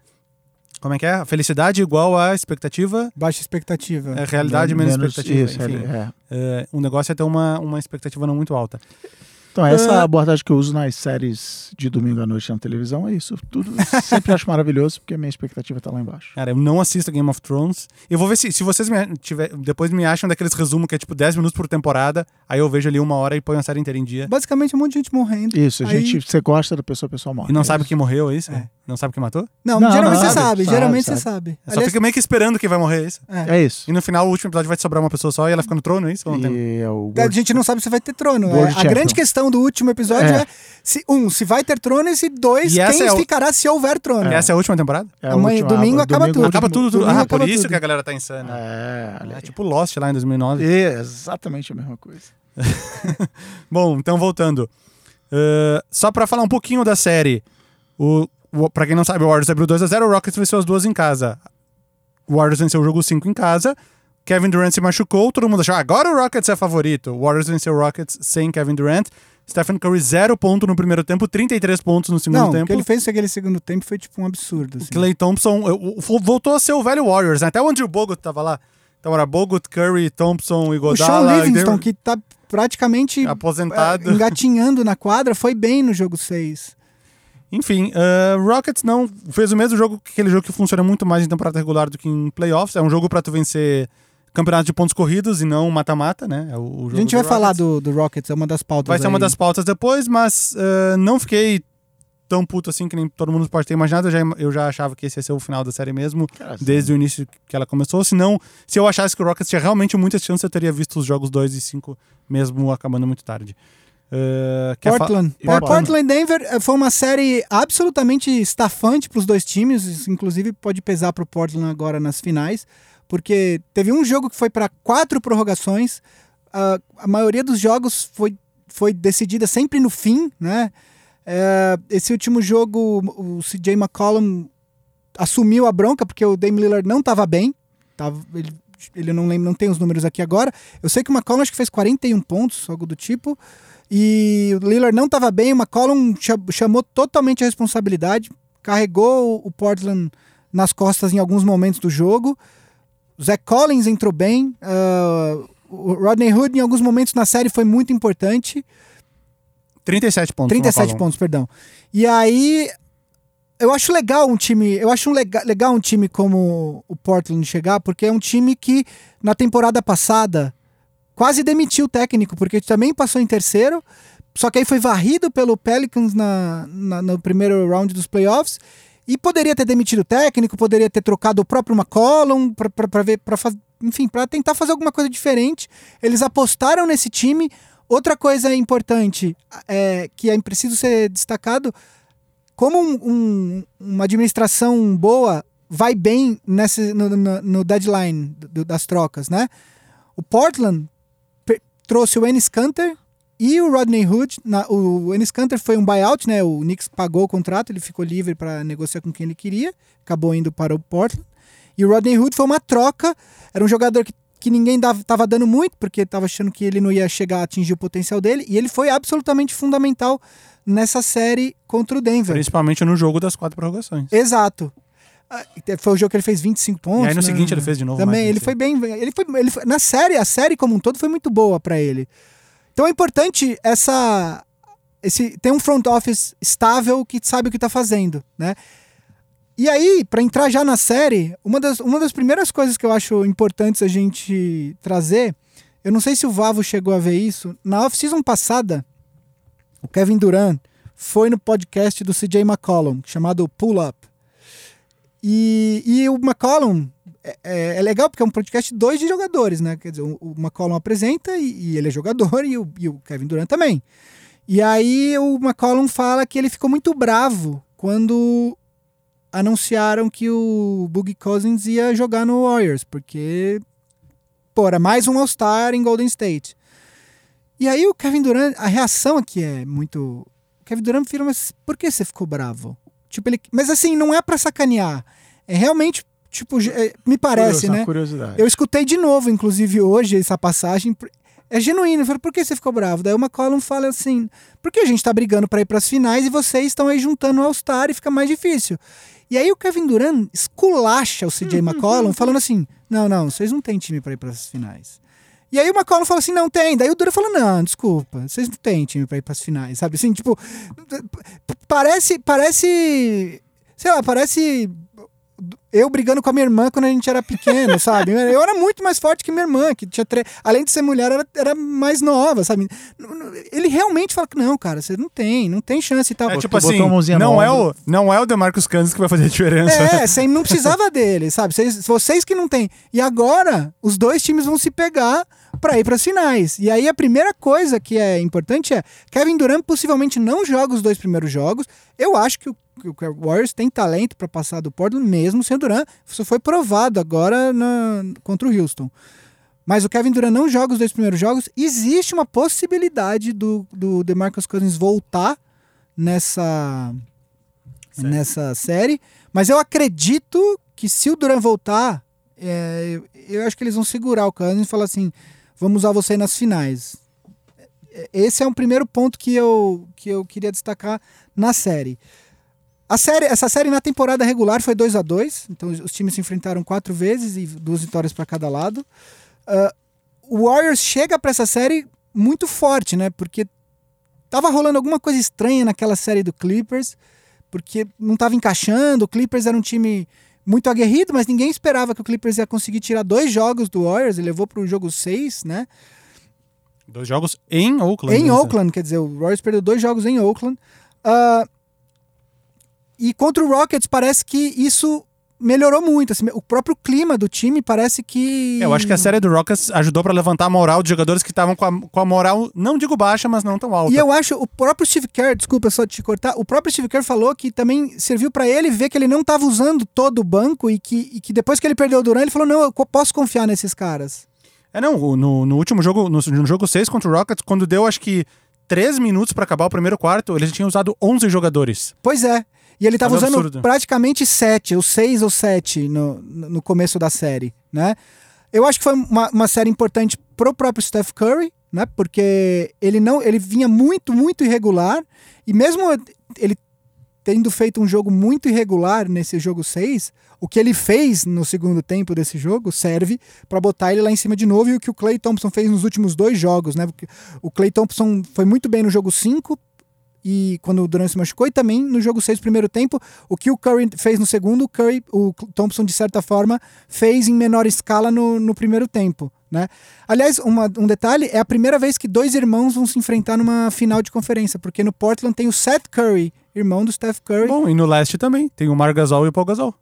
Como é que é? A felicidade igual a expectativa. Baixa expectativa. É realidade menos, expectativa. Isso, Enfim, é. é, o negócio é ter uma, uma expectativa não muito alta. Então, essa Ah. abordagem que eu uso nas séries de domingo à noite na televisão é isso. Tudo sempre acho maravilhoso porque a minha expectativa tá lá embaixo. Cara, eu não assisto Game of Thrones. Eu vou ver se, se vocês me tiver, depois me acham daqueles resumos que é tipo 10 minutos por temporada. Aí eu vejo ali uma hora e ponho a série inteira em dia. Basicamente, um monte de gente morrendo. Isso, a Aí- gente, você gosta da pessoa, a pessoa morre. E não É sabe isso. quem morreu, é isso? É. Não sabe quem matou? Não, Não, geralmente não, você sabe, sabe. sabe, geralmente sabe. você sabe. Só fica meio que esperando quem vai morrer, é isso? é. É isso. E no final, o último episódio vai sobrar uma pessoa só e ela fica no trono, é isso? Ou não tem? E é o A gente não sabe se vai ter trono. World É, a Champion. grande questão do último episódio É. é, se, um, se vai ter trono e se dois, E essa quem é o- ficará se houver trono. Essa é a última temporada? é a Amanhã, última- domingo acaba tudo. Acaba tudo, tudo. Ah, por isso tudo. que a galera tá insana. É, olha É aí. tipo Lost lá em 2009. É exatamente a mesma coisa. Bom, então voltando. Uh, só pra falar um pouquinho da série. O, pra quem não sabe, o Warriors abriu 2x0, o Rockets venceu as duas em casa. O Warriors venceu o jogo 5 em casa. Kevin Durant se machucou, todo mundo achou, "Ah, agora o Rockets é favorito. O Warriors venceu o Rockets sem Kevin Durant. Stephen Curry, 0 ponto no primeiro tempo, 33 pontos no segundo Não, o tempo. que ele fez naquele segundo tempo foi tipo um absurdo. Assim. Clay Thompson o- o- voltou a ser o velho Warriors, né? Até o Andrew Bogut tava lá. Então era Bogut, Curry, Thompson, O Iguodala. Sean e Livingston, que tá praticamente aposentado. é, engatinhando na quadra, foi bem no jogo 6. Enfim, uh, Rockets não fez o mesmo jogo que aquele jogo que funciona muito mais em temporada regular do que em playoffs. É um jogo pra tu vencer campeonato de pontos corridos e não mata-mata, né? É o, o A gente vai falar Rockets. do, do Rockets, é uma das pautas. Vai ser uma aí. das pautas depois, mas uh, não fiquei tão puto assim que nem todo mundo pode ter imaginado. Eu já, eu já achava que esse ia ser o final da série mesmo, Cara, desde o início que ela começou. Se não, se eu achasse que o Rockets tinha realmente muitas chances, eu teria visto os jogos 2 e 5 mesmo acabando muito tarde. Uh, Portland. Por- Portland. Portland Denver eh, foi uma série absolutamente estafante para os dois times, inclusive pode pesar para o Portland agora nas finais, porque teve um jogo que foi para quatro prorrogações, ah, a maioria dos jogos foi, foi decidida sempre no fim, né? Eh, esse último jogo, o CJ McCollum assumiu a bronca porque o Dame Lillard não estava bem, tava, ele, ele não lembro, não tem os números aqui agora. Eu sei que o McCollum acho que fez 41 pontos, algo do tipo. E o Lillard não estava bem, o McCollum cha- chamou totalmente a responsabilidade, carregou o Portland nas costas em alguns momentos do jogo. O Zach Collins entrou bem, ah, o Rodney Hood em alguns momentos na série foi muito importante. 37 pontos. 37 McCollum. pontos, perdão. E aí eu acho legal um time, eu acho um lega, legal um time como o Portland chegar, porque é um time que na temporada passada quase demitiu o técnico, porque também passou em terceiro, só que aí foi varrido pelo Pelicans na, na- no primeiro round dos playoffs. E poderia ter demitido o técnico, poderia ter trocado o próprio McCollum para ver, para enfim, para tentar fazer alguma coisa diferente. Eles apostaram nesse time. Outra coisa importante é que é preciso ser destacado, como um- um- uma administração boa vai bem nesse, no, no- no deadline do- das trocas, né? O Portland trouxe o Ennis Canter e o Rodney Hood. Na- o Ennis Canter foi um buyout, né? O Knicks pagou o contrato, ele ficou livre para negociar com quem ele queria, acabou indo para o Portland. E o Rodney Hood foi uma troca, era um jogador que, que ninguém dava, tava dando muito, porque estava achando que ele não ia chegar a atingir o potencial dele, e ele foi absolutamente fundamental nessa série contra o Denver. Principalmente no jogo das quatro prorrogações. Exato. Ah, Foi o jogo que ele fez 25 pontos. e aí no né? seguinte ele fez de novo. Também, ele 26. foi bem. Ele foi, ele foi- na série, a série como um todo foi muito boa pra ele. Então é importante essa. Esse, ter um front office estável que sabe o que tá fazendo, né? E aí, pra entrar já na série, uma das, uma das primeiras coisas que eu acho importantes a gente trazer, eu não sei se o Vavo chegou a ver isso, na off-season passada, o Kevin Durant foi no podcast do CJ McCollum, chamado Pull Up. E, e o McCollum é, é- é legal porque é um podcast dois de jogadores, né? Quer dizer, o, o McCollum apresenta e, e ele é jogador e o, e o Kevin Durant também. E aí o McCollum fala que ele ficou muito bravo quando anunciaram que o Boogie Cousins ia jogar no Warriors, porque, pô, era mais um All-Star em Golden State. E aí o Kevin Durant, a reação aqui é muito. O Kevin Durant mas por que você ficou bravo? Tipo, ele. Mas assim, não é pra sacanear. É realmente, tipo, é, me parece, Curioso, né? Curiosidade. Eu escutei de novo, inclusive, hoje, essa passagem. É genuíno. Eu falei, por que você ficou bravo? Daí o McCollum fala assim: porque a gente tá brigando pra ir pras finais e vocês estão aí juntando o All-Star e fica mais difícil. E aí o Kevin Durant esculacha o CJ McCollum, falando assim: não, não, vocês não têm time pra ir pras finais. E aí o McCollum falou assim, não tem. Daí o Durant falou, não, desculpa, vocês não têm time pra ir pras finais, sabe? Assim, tipo, parece, parece, sei lá, parece eu brigando com a minha irmã quando a gente era pequeno, sabe? Eu era muito mais forte que minha irmã, que tinha tre... além de ser mulher, era, era mais nova, sabe? Ele realmente fala que não, cara, você não tem, não tem chance e tal. É Botou- tipo assim, não é, ombro. o, não é o DeMarcus Cousins que vai fazer a diferença. É, você não precisava dele, sabe? Vocês, vocês que não tem. E agora, os dois times vão se pegar para ir para as finais. E aí a primeira coisa que é importante é Kevin Durant possivelmente não joga os dois primeiros jogos. Eu acho que o, o Warriors tem talento para passar do Portland mesmo sem o Durant. Isso foi provado agora na, contra o Houston. Mas o Kevin Durant não joga os dois primeiros jogos. Existe uma possibilidade do, do DeMarcus Cousins voltar nessa Sério. nessa série. Mas eu acredito que se o Durant voltar, é, eu acho que eles vão segurar o Cousins e falar assim: vamos usar você nas finais. Esse é um primeiro ponto que eu, que eu queria destacar na série. A série. Essa série na temporada regular foi 2 a 2 então os times se enfrentaram quatro vezes e duas vitórias para cada lado. Ah, o Warriors chega para essa série muito forte, né? Porque tava rolando alguma coisa estranha naquela série do Clippers porque não estava encaixando. O Clippers era um time muito aguerrido, mas ninguém esperava que o Clippers ia conseguir tirar dois jogos do Warriors. Ele levou para o jogo 6, né? Dois jogos em Oakland. Em né? Oakland, quer dizer, o Warriors perdeu dois jogos em Oakland. Ah, e contra o Rockets parece que isso melhorou muito. assim, o próprio clima do time parece que. Eu acho que a série do Rockets ajudou pra levantar a moral de jogadores que estavam com a, com a moral, não digo baixa, mas não tão alta. E eu acho, o próprio Steve Kerr, desculpa só te cortar, o próprio Steve Kerr falou que também serviu pra ele ver que ele não tava usando todo o banco e que, e que depois que ele perdeu o Durant, ele falou: não, eu posso confiar nesses caras. É, não, no, no último jogo, no, no jogo 6 contra o Rockets, quando deu acho que 3 minutos pra acabar o primeiro quarto, ele já tinha usado 11 jogadores. Pois é. E ele tava Tava usando absurdo. praticamente sete, ou seis ou sete no, no começo da série, né? Eu acho que foi uma, uma série importante pro próprio Steph Curry, né? Porque ele não, ele vinha muito, muito irregular e mesmo ele tendo feito um jogo muito irregular nesse jogo 6, o que ele fez no segundo tempo desse jogo serve para botar ele lá em cima de novo e o que o Clay Thompson fez nos últimos dois jogos, né? Porque o Clay Thompson foi muito bem no jogo 5 e quando o Durant se machucou e também no jogo 6 primeiro tempo, o que o Curry fez no segundo, o Curry, o Thompson de certa forma fez em menor escala no, no primeiro tempo, né? Aliás, uma- um detalhe, é a primeira vez que dois irmãos vão se enfrentar numa final de conferência, porque no Portland tem o Seth Curry, irmão do Steph Curry. Bom, e no leste também. Tem o Mar Gasol e o Paul Gasol.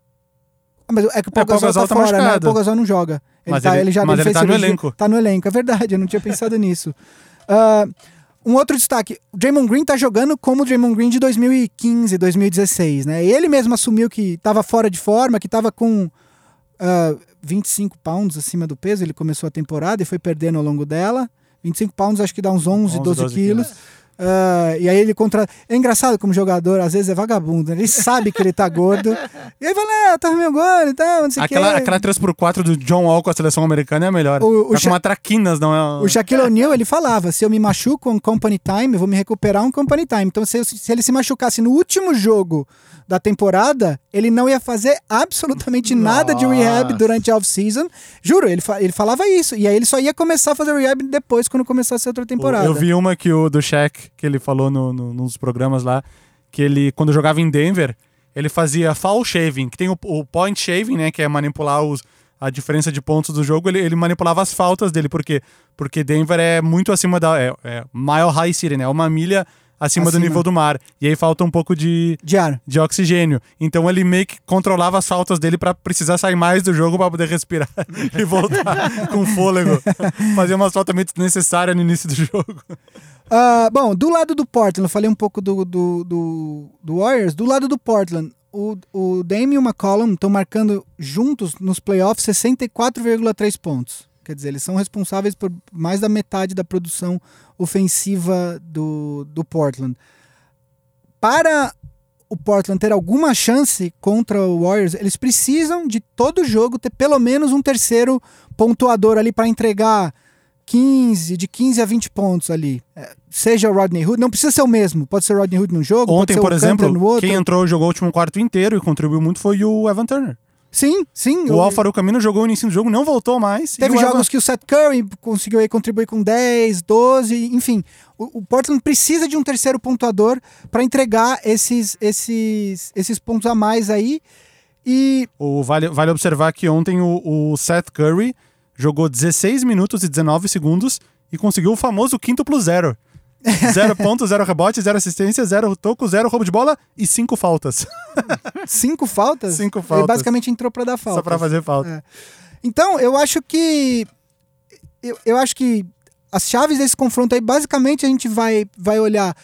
Ah, mas é que o Paul É, Gasol, Gasol tá tá fora, né? O machucado. Paul Gasol não joga. Ele, Mas tá, ele- ele já mas ele tá no elenco. Tá no elenco, é verdade, eu não tinha pensado nisso. Ah, um outro destaque, o Draymond Green tá jogando como o Draymond Green de 2015, 2016, né? Ele mesmo assumiu que tava fora de forma, que tava com ah, 25 pounds acima do peso, ele começou a temporada e foi perdendo ao longo dela. 25 pounds acho que dá uns 11, 11, 12, 12 quilos. Ah, e aí ele contra. É engraçado como jogador, às vezes é vagabundo, né? ele sabe que ele tá gordo. E aí fala, ah, tá meio gordo e tal, não sei o que. Aquela, aquela 3x4 do John Wall com a seleção americana é a melhor. O- o tá Sha- traquinas, não é? O Shaquille O'Neal, ele falava, se eu me machuco um company time, eu vou me recuperar um company time. Então, se, eu- se ele se machucasse no último jogo da temporada, ele não ia fazer absolutamente nada de rehab durante a off-season. Juro, ele, fa- ele falava isso. E aí ele só ia começar a fazer rehab depois, quando começasse a outra temporada. Eu vi uma que o do Shaq, que ele falou no, no- nos programas lá, que ele, quando jogava em Denver, ele fazia foul shaving, que tem o, o point shaving, né, que é manipular os, a diferença de pontos do jogo, ele, ele manipulava as faltas dele, por quê? Porque Denver é muito acima da... É, é mile high city, né, é uma milha acima, do nível do mar, e aí falta um pouco de, Diário. de oxigênio. Então ele meio que controlava as faltas dele pra precisar sair mais do jogo pra poder respirar e voltar com fôlego. Fazer umas faltas meio desnecessárias no início do jogo. Ah, bom, do lado do Portland, eu falei um pouco do, do, do, do Warriors. Do lado do Portland, o, o Dame e o McCollum estão marcando juntos nos playoffs 64,3 pontos. Quer dizer, eles são responsáveis por mais da metade da produção ofensiva do, do Portland. Para o Portland ter alguma chance contra o Warriors, eles precisam de todo jogo ter pelo menos um terceiro pontuador ali para entregar 15, de 15 a 20 pontos ali. É, Seja o Rodney Hood, não precisa ser o mesmo, pode ser o Rodney Hood num jogo, Ontem, por exemplo, no quem entrou e jogou o último quarto inteiro e contribuiu muito foi o Evan Turner. Sim, sim. O Alfaro Camino jogou o início do jogo, não voltou mais. Teve o jogos Evan- que o Seth Curry conseguiu aí contribuir com 10, 12, enfim. O, o Portland precisa de um terceiro pontuador para entregar esses, esses, esses pontos a mais aí. E O, vale, vale observar que ontem o, o Seth Curry jogou 16 minutos e 19 segundos e conseguiu o famoso quinto plus zero. Zero pontos, zero rebote, zero assistência, zero toco, zero roubo de bola e cinco faltas. cinco faltas? Cinco Ele faltas. basicamente entrou para dar falta. Só pra fazer falta. É. Então, eu acho que. Eu, eu acho que as chaves desse confronto aí, basicamente, a gente vai, vai olhar.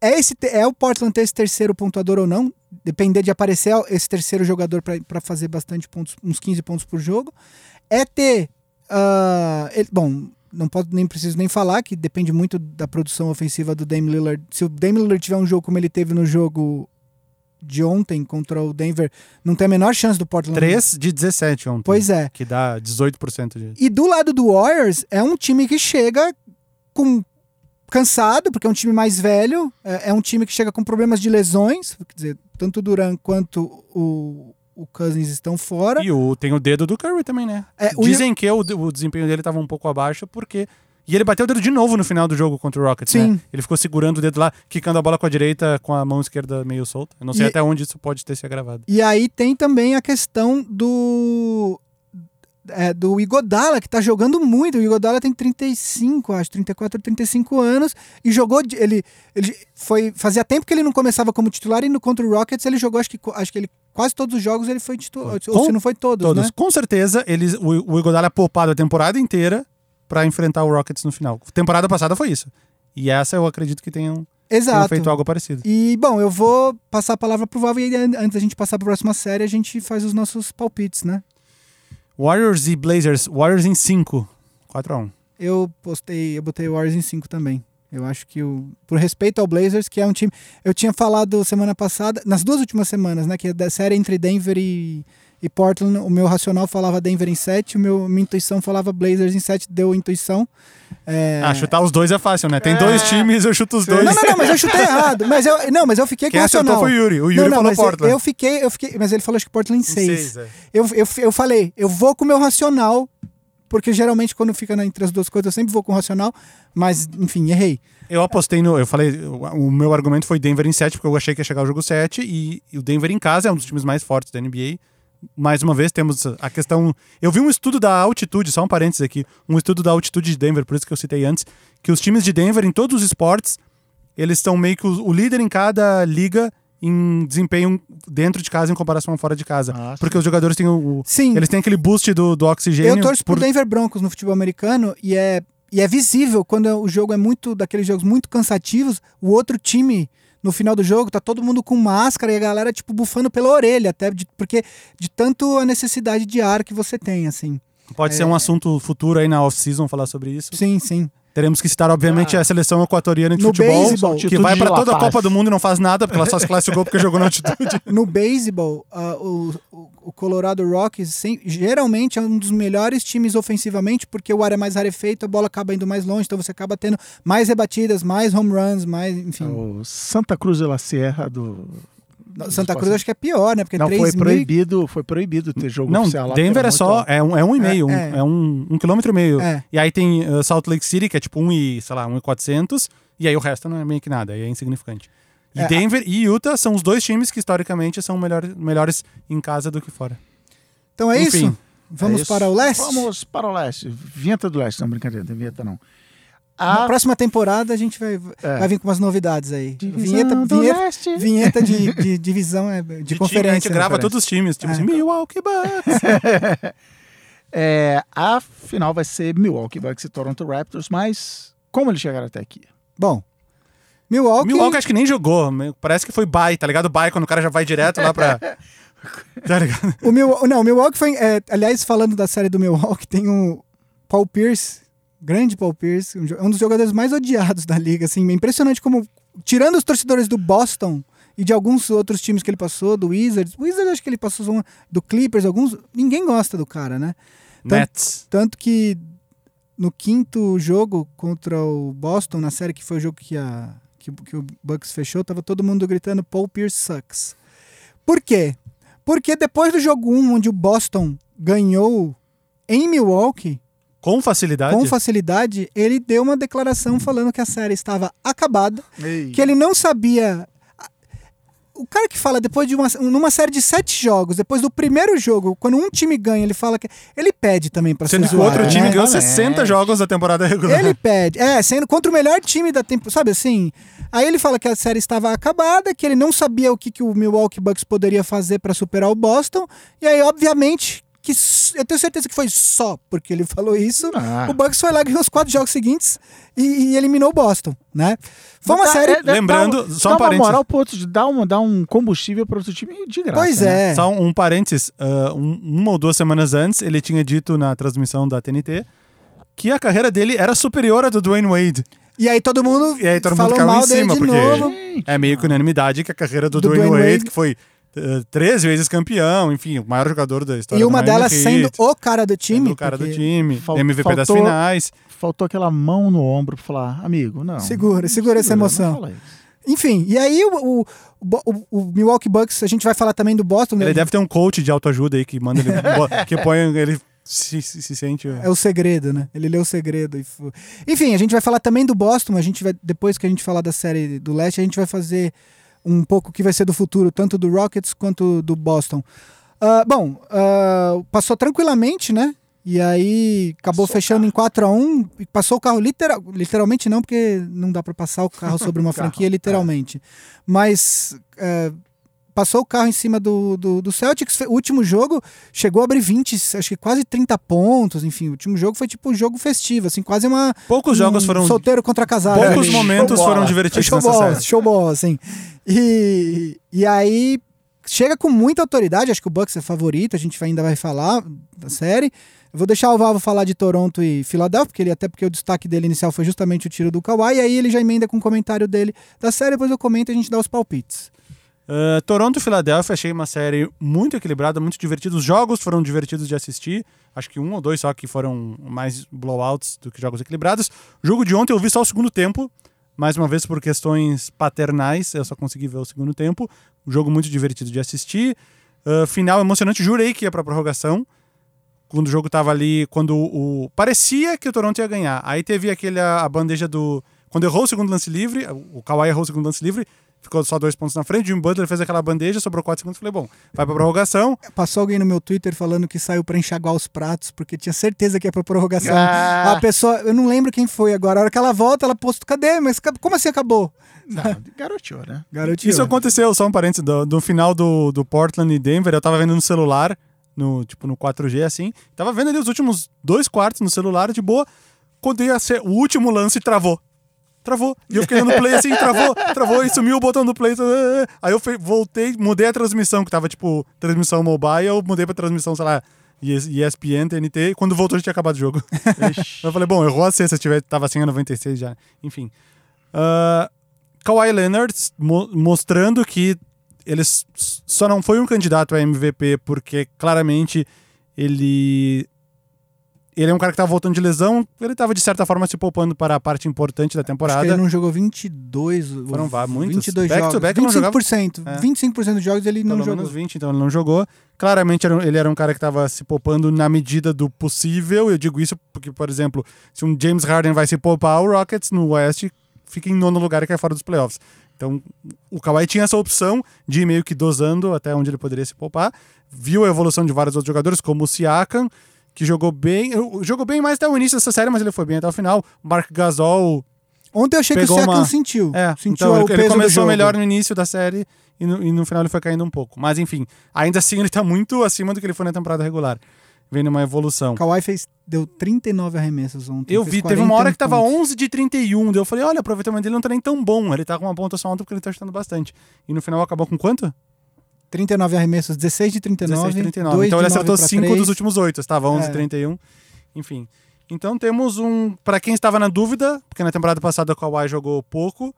É, esse, é o Portland ter esse terceiro pontuador ou não? Depender de aparecer esse terceiro jogador para fazer bastante pontos, uns 15 pontos por jogo. É ter. ah, ele- bom, não pode, nem preciso nem falar que depende muito da produção ofensiva do Dame Lillard. Se o Dame Lillard tiver um jogo como ele teve no jogo de ontem contra o Denver, não tem a menor chance do Portland 3 de 17 ontem. Pois é. Que dá 18% de. E do lado do Warriors, é um time que chega com cansado, porque é um time mais velho, é, é um time que chega com problemas de lesões, quer dizer, tanto o Duran quanto o, o Cousins estão fora. E o, tem o dedo do Curry também, né? É, o- Dizem que o, o desempenho dele tava um pouco abaixo porque. E ele bateu o dedo de novo no final do jogo contra o Rockets, Sim. né? Ele ficou segurando o dedo lá, quicando a bola com a direita, com a mão esquerda meio solta. Eu não sei E- até onde isso pode ter se agravado. E aí tem também a questão do é, do Igodala, que tá jogando muito. O Igodala tem 35, acho, 34, 35 anos e jogou ele ele foi fazia tempo que ele não começava como titular e no contra o Rockets ele jogou acho que acho que ele quase todos os jogos ele foi titular, ou se não foi todos, Todos. né? Com certeza, eles, o, o Iguodala é poupado a temporada inteira pra enfrentar o Rockets no final. Temporada passada foi isso. E essa eu acredito que tenham, tenham Exato. feito algo parecido. E, bom, eu vou passar a palavra pro Val e antes da gente passar pra próxima série, a gente faz os nossos palpites, né? Warriors e Blazers. Warriors em 5. 4x1. Eu postei, eu botei o Warriors em 5 também. Eu acho que o, por respeito ao Blazers, que é um time. Eu tinha falado semana passada, nas duas últimas semanas, né? Que é da série entre Denver e, e Portland, o meu racional falava Denver em 7, o meu, minha intuição falava Blazers em 7, deu intuição. É... Ah, chutar os dois é fácil, né? Tem dois times, eu chuto os dois. Não, não, não, mas eu chutei errado. Mas eu, não, mas eu fiquei Quem com o racional. foi o Yuri. O Yuri não, não, falou Portland. Eu fiquei, eu fiquei, mas ele falou acho que Portland em Em 6. seis, é. Eu, eu, eu falei, eu vou com o meu racional, porque geralmente quando fica entre as duas coisas eu sempre vou com o racional, mas enfim, errei. Eu apostei no. Eu falei. O, o meu argumento foi Denver em 7, porque eu achei que ia chegar o jogo 7. E, e o Denver em casa é um dos times mais fortes da NBA. mais uma vez, temos a questão. Eu vi um estudo da altitude, só um parênteses aqui, um estudo da altitude de Denver, por isso que eu citei antes, que os times de Denver, em todos os esportes, eles são meio que o, o líder em cada liga em desempenho dentro de casa em comparação fora de casa. Ah, porque os jogadores têm o. o- Sim. Eles têm aquele boost do, do oxigênio. Eu torço por Denver Broncos no futebol americano e é, e é visível quando o jogo é muito daqueles jogos muito cansativos, o outro time no final do jogo tá todo mundo com máscara e a galera tipo bufando pela orelha, até de- porque de tanto a necessidade de ar que você tem, assim. Pode ser um assunto futuro aí na off-season falar sobre isso. Sim, sim. Teremos que citar, obviamente, a seleção equatoriana de No futebol, beisebol, que vai para toda a. Copa do Mundo e não faz nada, porque ela só se classificou porque jogou na altitude. No beisebol, ah, o, o- o Colorado Rockies sem- geralmente é um dos melhores times ofensivamente, porque o ar é mais rarefeito, a bola acaba indo mais longe, então você acaba tendo mais rebatidas, mais home runs, mais, enfim. O Santa Cruz de la Sierra do. Santa Cruz acho que é pior, né? Porque Não, 3 foi mil- proibido, foi proibido ter jogo Não, oficial lá. Denver é só, é um, é um e meio, um- É, é. é, um, um quilômetro e meio. É. E aí tem uh, Salt Lake City, que é tipo um e, sei lá, um e quatrocentos, e aí o resto não é meio que nada, aí é insignificante. E É, a- Denver e Utah são os dois times que historicamente são melhor, melhores em casa do que fora. Então é Enfim, isso? Vamos É isso. para o leste? Vamos para o leste. Vinheta do leste. Não, brincadeira, não tem vinheta não. Na A próxima temporada a gente vai, É. vai vir com umas novidades aí. divisão vinheta do vinheta, leste. vinheta de, de divisão, é, de, De time, a conferência. gente grava conferência. todos os times, tipo É. assim, Milwaukee Bucks. É, a final vai ser Milwaukee Bucks e Toronto Raptors, mas como eles chegaram até aqui? Bom, Milwaukee, Milwaukee acho que nem jogou, parece que foi bye, tá ligado? Bye, quando o cara já vai direto lá pra... tá ligado? o Mil, não, o Milwaukee foi, é, aliás, falando da série do Milwaukee, tem o Paul Pierce, grande Paul Pierce, um, jo- um dos jogadores mais odiados da liga, assim, é impressionante como, tirando os torcedores do Boston e de alguns outros times que ele passou, do Wizards, Wizards acho que ele passou um- do Clippers, alguns, ninguém gosta do cara, né? Tanto- Nets. Tanto que no quinto jogo contra o Boston, na série que foi o jogo que, a, que, que o Bucks fechou, tava todo mundo gritando Paul Pierce sucks. Por quê? Porque depois do jogo 1, onde o Boston ganhou em Milwaukee, Com facilidade. com facilidade, ele deu uma declaração falando que a série estava acabada, que ele não sabia. O cara que fala depois de uma numa série de sete jogos, depois do primeiro jogo, quando um time ganha, ele fala que ele pede também para Sendo que o outro time né? ganhou Realmente. 60 jogos da temporada regular. Ele pede, é, sendo contra o melhor time da temporada, sabe assim? Aí ele fala que a série estava acabada, que ele não sabia o que, que o Milwaukee Bucks poderia fazer para superar o Boston, e aí obviamente que eu tenho certeza que foi só porque ele falou isso. Ah. O Bucks foi lá ganhou os quatro jogos seguintes e, e eliminou o Boston, né? Foi uma Dá- série. é, dá- Lembrando, dá, só dá um uma parênteses. moral pro outro, dá, uma, dá um combustível para outro time de graça. pois né? é. Só um, um parênteses, ah, um- uma ou duas semanas antes, ele tinha dito na transmissão da TNT que a carreira dele era superior à do Dwayne Wade. E aí todo mundo E aí todo mundo falou mal dele cima, de porque- novo. Gente, É meio que unanimidade que a carreira do, Do Dwayne, Dwayne Wade, Wade. que foi três vezes campeão, enfim, o maior jogador da história E uma delas Heat, sendo o cara do time. sendo o cara do time, Fal- MVP das faltou- finais. faltou aquela mão no ombro pra falar, amigo, não. Segura, segura essa não emoção. Enfim, e aí o, o, o- o Milwaukee Bucks, a gente vai falar também do Boston. né? Ele deve ter um coach de autoajuda aí que manda ele, que põe ele se, se, se sente... É o segredo, né? Ele leu o segredo. e Enfim, a gente vai falar também do Boston. A gente vai, depois que a gente falar da série do leste, a gente vai fazer um pouco o que vai ser do futuro, tanto do Rockets quanto do Boston. Ah, bom, ah, passou tranquilamente, né? E aí acabou Passou fechando em 4 a 1 e passou o carro literal, literalmente não, porque não dá pra passar o carro sobre uma franquia literalmente. Mas ah, passou o carro em cima do, do, do Celtics. O último jogo chegou a abrir 20, acho que quase 30 pontos. Enfim, o último jogo foi tipo um jogo festivo, assim, quase uma. Poucos jogos um foram... Solteiro contra casado. Poucos momentos foram divertidos nessa Showball, série. showball, assim. E, e aí chega com muita autoridade, acho que o Bucks é favorito, a gente ainda vai falar da série. Eu vou deixar o Valvo falar de Toronto e Philadelphia, porque ele, até porque o destaque dele inicial foi justamente o tiro do Kawhi, e aí ele já emenda com o comentário dele da série, depois eu comento e a gente dá os palpites. Uh, Toronto e Filadélfia achei uma série muito equilibrada, muito divertida. Os jogos foram divertidos de assistir. Acho que um ou dois só que foram mais blowouts do que jogos equilibrados. O jogo de ontem eu vi só o segundo tempo. Mais uma vez por questões paternais, eu só consegui ver o segundo tempo. Um jogo muito divertido de assistir. Uh, final emocionante, jurei que ia pra prorrogação. Quando o jogo tava ali, quando o. Parecia que o Toronto ia ganhar. Aí teve aquele a bandeja do. Quando errou o segundo lance livre, o Kawhi errou o segundo lance livre, ficou só dois pontos na frente. Jimmy Butler fez aquela bandeja, sobrou quatro segundos. Falei, bom, vai pra prorrogação. Passou alguém no meu Twitter falando que saiu pra enxaguar os pratos, porque tinha certeza que ia pra prorrogação. Ah. A pessoa, eu não lembro quem foi agora. A hora que ela volta, ela postou, cadê? Mas como assim acabou? Não, garoteou, né? Garotinho. Isso aconteceu, só um parênteses, do, do final do, do Portland e Denver, eu tava vendo no celular, no tipo no 4G, assim. Tava vendo ali os últimos dois quartos no celular, de boa. Quando ia ser o último lance, travou. Travou. E eu fiquei no play assim, travou, travou, e sumiu o botão do play. Aí eu voltei, mudei a transmissão, que tava tipo transmissão mobile, eu mudei pra transmissão, sei lá, ES- ESPN, TNT, e quando voltou já tinha acabado o jogo. eu falei, bom, errou a sexta, tiver, tava assim a 96 já. Enfim. Ah, Kawhi Leonard mo- mostrando que ele só não foi um candidato a MVP porque claramente ele ele é um cara que tava voltando de lesão, ele tava de certa forma se poupando para a parte importante da temporada. ele não jogou 22, Foram ou vá- muitos. 22 Back to jogos. back ele não jogava- 25%. É. 25% dos jogos ele não Pelo jogou. menos 20, então ele não jogou. Claramente ele era um cara que estava se poupando na medida do possível. Eu digo isso porque, por exemplo, se um James Harden vai se poupar, o Rockets no Oeste fica em nono lugar e cai fora dos playoffs. Então, o Kawhi tinha essa opção de ir meio que dosando até onde ele poderia se poupar. Viu a evolução de vários outros jogadores, como o Siakam, que jogou bem. Jogou bem mais até o início dessa série, mas ele foi bem até o final. Mark Gasol Ontem eu achei que o Siakam uma- sentiu. é, sentiu então o ele, ele começou melhor no início da série e no, e no final ele foi caindo um pouco. Mas enfim, ainda assim ele tá muito acima do que ele foi na temporada regular. Vem numa evolução. Kawhi fez, deu 39 arremessos ontem. Eu vi, teve uma 40 hora que tava pontos. 11 de 31, daí eu falei, olha, o aproveitamento dele não tá nem tão bom. Ele tá com uma pontuação alta porque ele tá chutando bastante. E no final acabou com quanto? 39 arremessos, 16 de 39. 16 de 39. 2 Então de ele acertou 9 pra 5 3. dos últimos 8. Estava 11 É. de 31. Enfim. Então temos um. Pra quem estava na dúvida, porque na temporada passada o Kawhi jogou pouco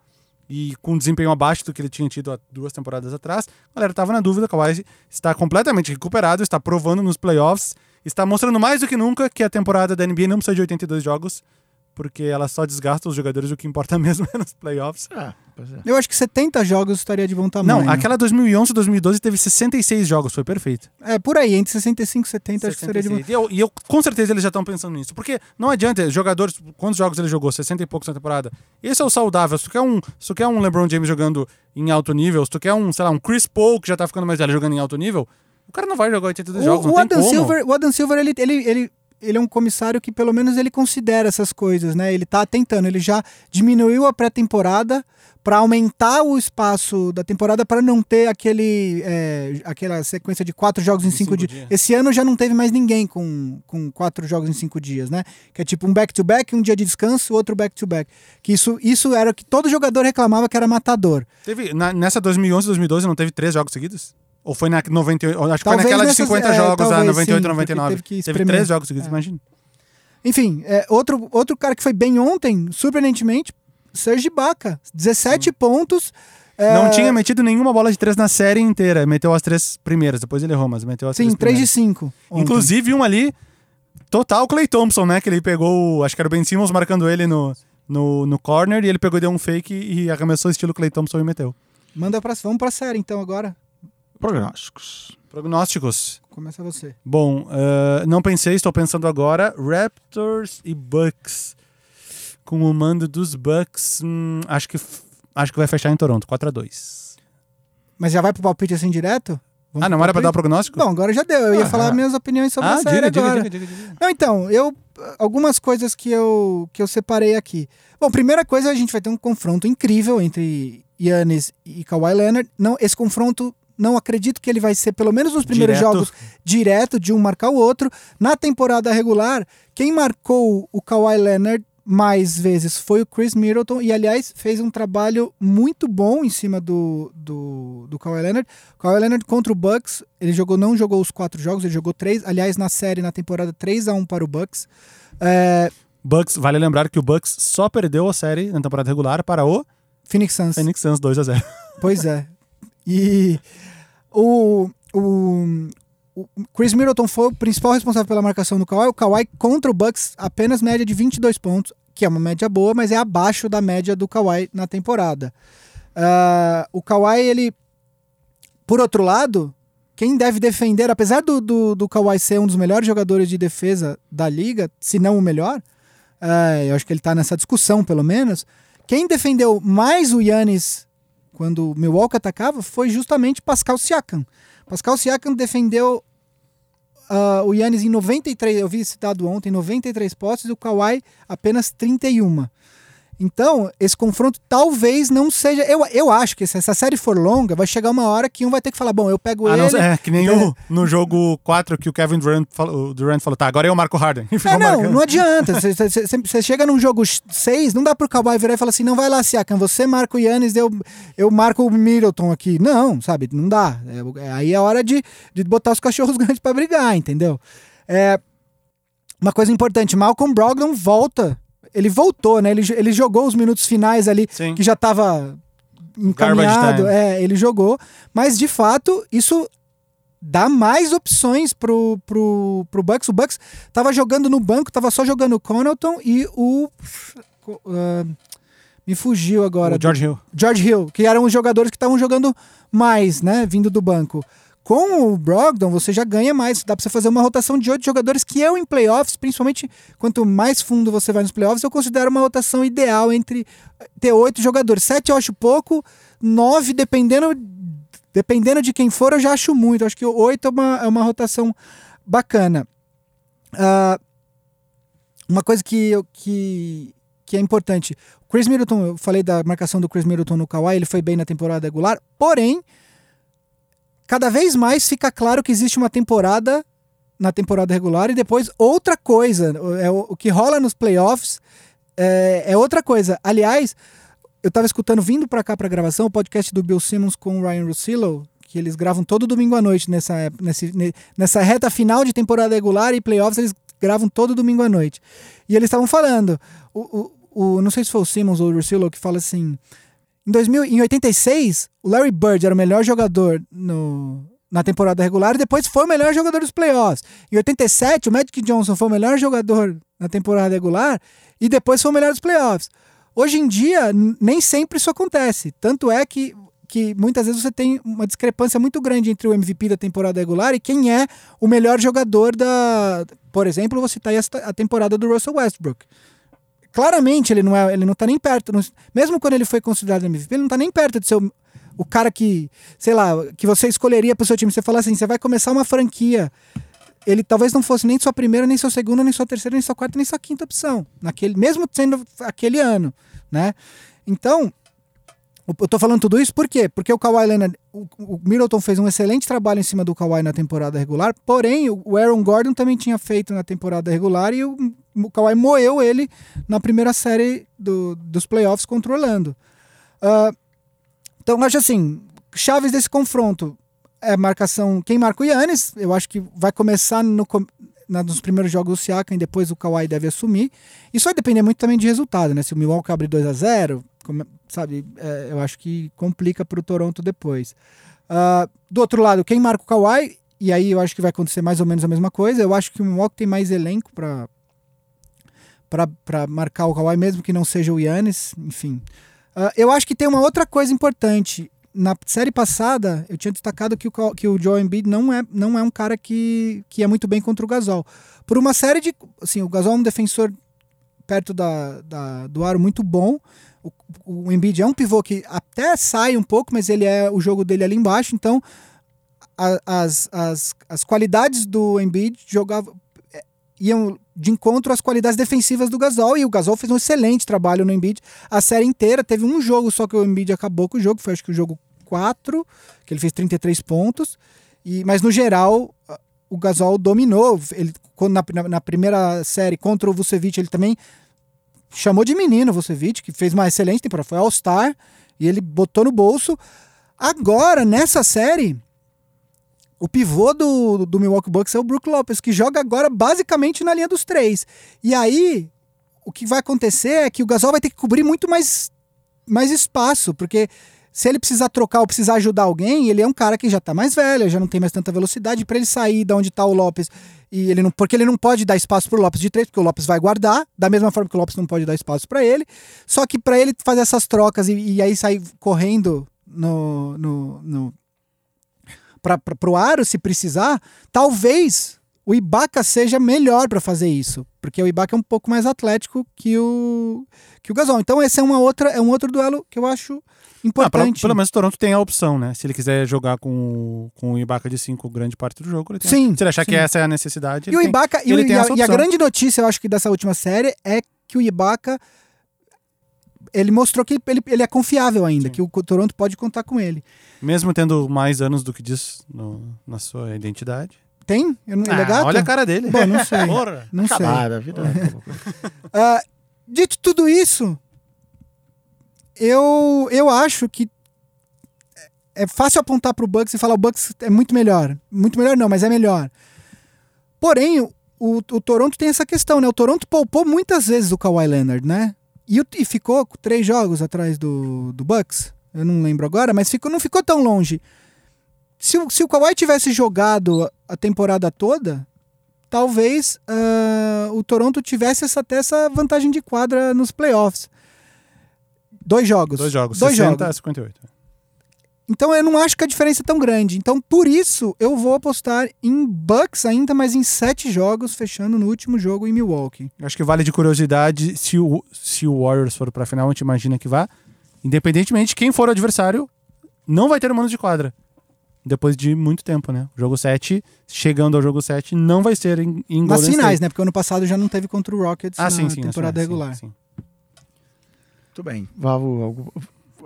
e com desempenho abaixo do que ele tinha tido há duas temporadas atrás, a galera estava na dúvida. O Kawhi está completamente recuperado, está provando nos playoffs, está mostrando mais do que nunca que a temporada da NBA não precisa de 82 jogos, porque ela só desgasta os jogadores, o que importa mesmo é nos playoffs. Ah, pois é. Eu acho que 70 jogos estaria de bom tamanho. Não, aquela 2011 2012 teve 66 jogos, foi perfeito. É, por aí, entre 65 e 70 acho que seria de bom 66. E eu, e eu, com certeza eles já estão pensando nisso. Porque não adianta, jogadores, quantos jogos ele jogou? 60 e poucos na temporada. Esse é o saudável. Se tu quer um, se tu quer um LeBron James jogando em alto nível, se tu quer um, sei lá, um Chris Paul que já tá ficando mais velho jogando em alto nível, o cara não vai jogar 82 jogos, O, não o tem Adam como. Silver, o Adam Silver ele, ele, ele, ele é um comissário que pelo menos ele considera essas coisas, né? Ele tá tentando, ele já diminuiu a pré-temporada para aumentar o espaço da temporada para não ter aquele é, aquela sequência de quatro jogos em, Em cinco, cinco dias. dias. Esse ano já não teve mais ninguém com, com quatro jogos em cinco dias, né? Que é tipo um back-to-back, um dia de descanso, outro back-to-back. Que isso, isso era o que todo jogador reclamava que era matador. Teve, na- nessa 2011 2012 não teve três jogos seguidos? Ou foi na 98? Acho que Talvez foi naquela de nessas- 50 é, jogos, a talvez 98 sim, 99. porque teve que Teve três jogos seguidos, É. imagina. Enfim, é, outro, outro cara que foi bem ontem, surpreendentemente, Serge Ibaka. 17 pontos. é, Não tinha metido nenhuma bola de três na série inteira. Meteu as três primeiras, depois ele errou, mas meteu as Sim, três 3 de primeiras. 5. Inclusive um ali, total Clay Thompson, né? Que ele pegou, acho que era o Ben Simmons marcando ele no, no, no corner e ele pegou e deu um fake e arremessou estilo Clay Thompson e meteu. Manda pra, vamos pra série então agora. Prognósticos. Prognósticos. Começa você. Bom, eh, não pensei, estou pensando agora. Raptors e Bucks. Com o mando dos Bucks, hum, acho, que, acho que vai fechar em Toronto, 4x2. Mas já vai pro palpite assim direto? Vamos Ah, não era pra dar o prognóstico? Bom, agora já deu. Eu ia Ah, falar ah. minhas opiniões sobre ah, a série diga, agora. diga, diga, diga, diga. Não, então, eu algumas coisas que eu, que eu separei aqui. Bom, primeira coisa, a gente vai ter um confronto incrível entre Yannis e Kawhi Leonard. Não, esse confronto não acredito que ele vai ser pelo menos nos primeiros Direto. jogos direto de um marcar o outro. Na temporada regular, quem marcou o Kawhi Leonard mais vezes foi o Chris Middleton e aliás fez um trabalho muito bom em cima do, do, do Kawhi Leonard. Kawhi Leonard contra o Bucks, ele jogou não jogou os quatro jogos, ele jogou três. Aliás, na série, na temporada, 3 a 1 para o Bucks. É, Bucks, vale lembrar que o Bucks só perdeu a série na temporada regular para o Phoenix Suns. Phoenix Suns 2x0. Pois é. E o, o, o Chris Middleton foi o principal responsável pela marcação do Kawhi. O Kawhi contra o Bucks apenas média de 22 pontos, que é uma média boa, mas é abaixo da média do Kawhi na temporada. Ah, o Kawhi, ele... Por outro lado, quem deve defender, apesar do, do, do Kawhi ser um dos melhores jogadores de defesa da liga, se não o melhor, ah, eu acho que ele tá nessa discussão, pelo menos, quem defendeu mais o Yannis quando o Milwaukee atacava foi justamente Pascal Siakam. Pascal Siakam defendeu uh, o Yannis em 93, eu vi citado ontem, 93 postes e o Kawhi apenas 31. Então, esse confronto talvez não seja. Eu, eu acho que se essa série for longa, vai chegar uma hora que um vai ter que falar: bom, eu pego Ah, ele. não, é, que nem É. o, no jogo 4 que o Kevin Durant falou, Durant falou, tá, agora eu marco o Harden. É, não, marcando. não adianta. Você- chega num jogo 6, não dá pro Kawhi virar e falar assim: não vai lá, Siakam, você marca o Yannis, eu, eu marco o Middleton aqui. Não, sabe? Não dá. É, é- aí é hora de, de botar os cachorros grandes pra brigar, entendeu? É, uma coisa importante: Malcolm Brogdon volta. Ele voltou, né? Ele, ele jogou os minutos finais ali, Sim. que já tava encaminhado. É, ele jogou. Mas, de fato, isso dá mais opções pro, pro, pro Bucks. O Bucks tava jogando no banco, tava só jogando o Connaughton e o... ah, me fugiu agora. O George Hill. George Hill, que eram os jogadores que estavam jogando mais, né, vindo do banco. Com o Brogdon, você já ganha mais. Dá pra você fazer uma rotação de oito jogadores, que eu, em playoffs, principalmente quanto mais fundo você vai nos playoffs, eu considero uma rotação ideal entre ter oito jogadores. Sete eu acho pouco, nove, dependendo, dependendo de quem for, eu já acho muito. Eu acho que oito é uma, é uma rotação bacana. Ah, uma coisa que, eu- que, que é importante. Chris Middleton, eu falei da marcação do Chris Middleton no Kawhi, ele foi bem na temporada regular, porém, cada vez mais fica claro que existe uma temporada na temporada regular e depois outra coisa. É o, o que rola nos playoffs é, é outra coisa. Aliás, eu tava escutando vindo pra cá pra gravação o podcast do Bill Simmons com o Ryan Russillo, que eles gravam todo domingo à noite nessa, ép- nesse, ne- nessa reta final de temporada regular e playoffs, eles gravam todo domingo à noite. E eles estavam falando, o, o, o- não sei se foi o Simmons ou o Russillo que fala assim, em, 2000, em 86, o Larry Bird era o melhor jogador no, na temporada regular e depois foi o melhor jogador dos playoffs. Em 87, o Magic Johnson foi o melhor jogador na temporada regular e depois foi o melhor dos playoffs. Hoje em dia, nem sempre isso acontece. Tanto é que, que muitas vezes você tem uma discrepância muito grande entre o MVP da temporada regular e quem é o melhor jogador da. Por exemplo, você esta- a temporada do Russell Westbrook. Claramente ele não é, ele não tá nem perto. não- mesmo quando ele foi considerado MVP, ele não tá nem perto de ser o, o cara que, sei lá, que você escolheria pro seu time. Você fala assim, você vai começar uma franquia. Ele talvez não fosse nem sua primeira, nem sua segunda, nem sua terceira, nem sua quarta, nem sua quinta opção. Naquele, mesmo sendo aquele ano, né? Então, eu tô falando tudo isso por quê? Porque o Kawhi Leonard, o, o Middleton fez um excelente trabalho em cima do Kawhi na temporada regular, porém o Aaron Gordon também tinha feito na temporada regular e o, o Kawhi moeu ele na primeira série do- dos playoffs controlando. Ah, então, acho assim, chaves desse confronto é marcação, quem marca o Yannis, eu acho que vai começar no, na- nos primeiros jogos o Siakam e depois o Kawhi deve assumir. Isso vai depender muito também de resultado, né? Se o Milwaukee abre 2 a 0 como- sabe, é, eu acho que complica para o Toronto depois. Ah, do outro lado, quem marca o Kawhi, e aí eu acho que vai acontecer mais ou menos a mesma coisa, eu acho que o Milwaukee tem mais elenco para para marcar o Kawhi, mesmo que não seja o Yannis, enfim. Ah, eu acho que tem uma outra coisa importante. Na série passada, eu tinha destacado que o, que o Joe Embiid não é, não é um cara que, que é muito bem contra o Gasol. Por uma série de... Assim, o Gasol é um defensor perto da, da- do aro muito bom. O, o Embiid é um pivô que até sai um pouco, mas ele é o jogo dele ali embaixo. Então, a- as, as, as qualidades do Embiid jogavam é, iam de encontro às qualidades defensivas do Gasol e o Gasol fez um excelente trabalho no Embiid a série inteira. Teve um jogo só que o Embiid acabou com o jogo, foi acho que o jogo 4, que ele fez 33 pontos. E, mas no geral, o Gasol dominou. Ele, quando na, na- na primeira série contra o Vucevic, ele também chamou de menino o Vucevic, que fez uma excelente temporada. Foi All-Star e ele botou no bolso. Agora, nessa série, o pivô do, do Milwaukee Bucks é o Brook Lopez, que joga agora basicamente na linha dos três. E aí, o que vai acontecer é que o Gasol vai ter que cobrir muito mais, mais espaço, porque se ele precisar trocar ou precisar ajudar alguém, ele é um cara que já tá mais velho, já não tem mais tanta velocidade para ele sair da onde tá o Lopes. E ele não, porque ele não pode dar espaço pro Lopes de três, porque o Lopes vai guardar, da mesma forma que o Lopes não pode dar espaço para ele. Só que para ele fazer essas trocas e, e aí sair correndo no, no, no para pro aro se precisar, talvez o Ibaka seja melhor para fazer isso, porque o Ibaka é um pouco mais atlético que o que o Gasol. Então esse é uma outra é um outro duelo que eu acho Ah, pelo, importante. menos o Toronto tem a opção, né? Se ele quiser jogar com, o- com o Ibaka de 5 grande parte do jogo, ele tem. Sim, Se ele achar que sim. essa é a necessidade, E o tem- Ibaka, e, o- ele tem e a, e a grande notícia, eu acho que dessa última série é que o Ibaka ele mostrou que ele, ele é confiável ainda, Sim. que o Toronto pode contar com ele. Mesmo tendo mais anos do que diz no- na sua identidade. Tem? Eu não, ele é Ah, gato? olha a cara dele. Bom, não sei. Porra. Não sei. Acabada, a vida. Ah, dito tudo isso, eu, eu acho que é fácil apontar pro Bucks e falar o Bucks é muito melhor. Muito melhor não, mas é melhor. Porém, o, o Toronto tem essa questão, né? O Toronto poupou muitas vezes o Kawhi Leonard, né? E, o- e ficou três jogos atrás do, do Bucks. Eu não lembro agora, mas ficou, não ficou tão longe. Se, o- se o Kawhi tivesse jogado a temporada toda, talvez ah, o Toronto tivesse essa, até essa vantagem de quadra nos playoffs. Dois jogos. Dois jogos, Dois 60 jogos. a 58. Então eu não acho que a diferença é tão grande. Então por isso eu vou apostar em Bucks ainda, mas em sete jogos, fechando no último jogo em Milwaukee. Acho que vale de curiosidade se o, se o Warriors for pra final, a gente imagina que vá. Independentemente de quem for o adversário, não vai ter mano de quadra. Depois de muito tempo, né? O jogo 7, chegando ao jogo 7, não vai ser em, em Nas finais, State. né? Porque ano passado já não teve contra o Rockets Ah, na sim, sim. temporada sim, regular. sim. Muito bem. Vavo, algum-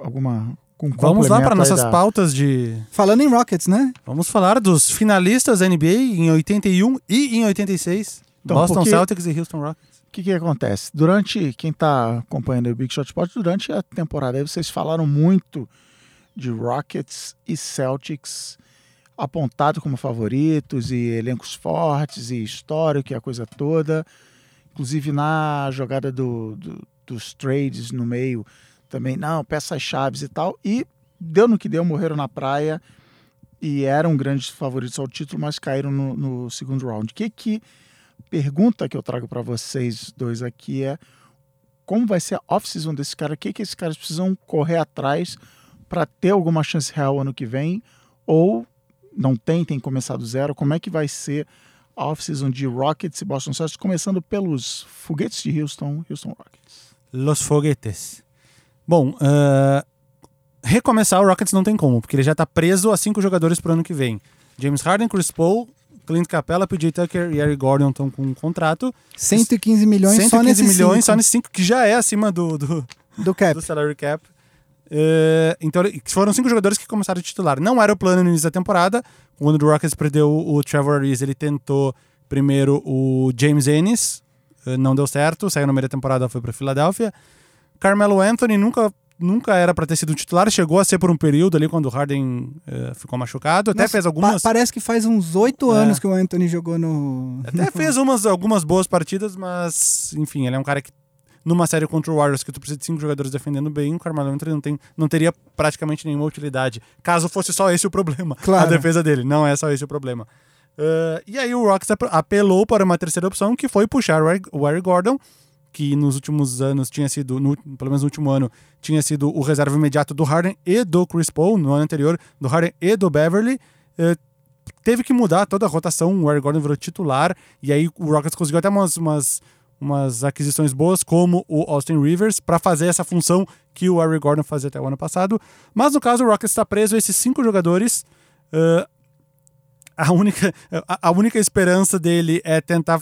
alguma. Vamos lá para nossas pautas de. Falando em Rockets, né? Vamos falar dos finalistas da NBA em 81 e em 86. Então, Boston porque- Celtics e Houston Rockets. O que, que acontece? Durante, quem está acompanhando o Big Shot Sport, durante a temporada aí vocês falaram muito de Rockets e Celtics apontado como favoritos e elencos fortes e histórico e a coisa toda. Inclusive na jogada do, do- dos trades no meio também, não, peças chaves e tal. E deu no que deu, morreram na praia e eram grandes favoritos ao título, mas caíram no, no segundo round. Que que pergunta que eu trago para vocês dois aqui é como vai ser a off-season desse cara? O que, que esses caras precisam correr atrás para ter alguma chance real ano que vem? Ou não tem, tem que começar do zero? Como é que vai ser a off-season de Rockets e Boston Celtics? Começando pelos foguetes de Houston, Houston Rockets. Los Foguetes. Bom, ah, recomeçar o Rockets não tem como, porque ele já tá preso a cinco jogadores pro ano que vem. James Harden, Chris Paul, Clint Capella, PJ Tucker e Eric Gordon estão com um contrato. 115 milhões 115 só nesses milhões cinco só nesses cinco, que já é acima do, do, do cap. do salary cap. Eh, então, foram cinco jogadores que começaram a titular. Não era o plano no início da temporada. Quando o Rockets perdeu o Trevor Ariza, ele tentou primeiro o James Ennis. Eh, não deu certo. Saiu meio da temporada, foi para Filadélfia. Carmelo Anthony nunca, nunca era para ter sido titular. Chegou a ser por um período ali quando o Harden eh, ficou machucado. Até Nossa, fez pa- algumas... parece que faz uns oito É. anos que o Anthony jogou no. Até fez umas, algumas boas partidas, mas enfim, ele é um cara que numa série contra o Warriors que tu precisa de cinco jogadores defendendo bem, o Carmelo Anthony não, tem, não teria praticamente nenhuma utilidade, caso fosse só esse o problema, Claro. a defesa dele. Não é só esse o problema. Uh, e aí o Rockets ap- apelou para uma terceira opção, que foi puxar o Eric Gordon, que nos últimos anos tinha sido, no- pelo menos no último ano, tinha sido o reserva imediato do Harden e do Chris Paul, no ano anterior, do Harden e do Beverly. Uh, teve que mudar toda a rotação, o Eric Gordon virou titular, e aí o Rockets conseguiu até umas, umas, umas aquisições boas, como o Austin Rivers, para fazer essa função que o Eric Gordon fazia até o ano passado. Mas no caso, o Rockets está preso a esses cinco jogadores. Uh, a única, a, única esperança dele é tentar,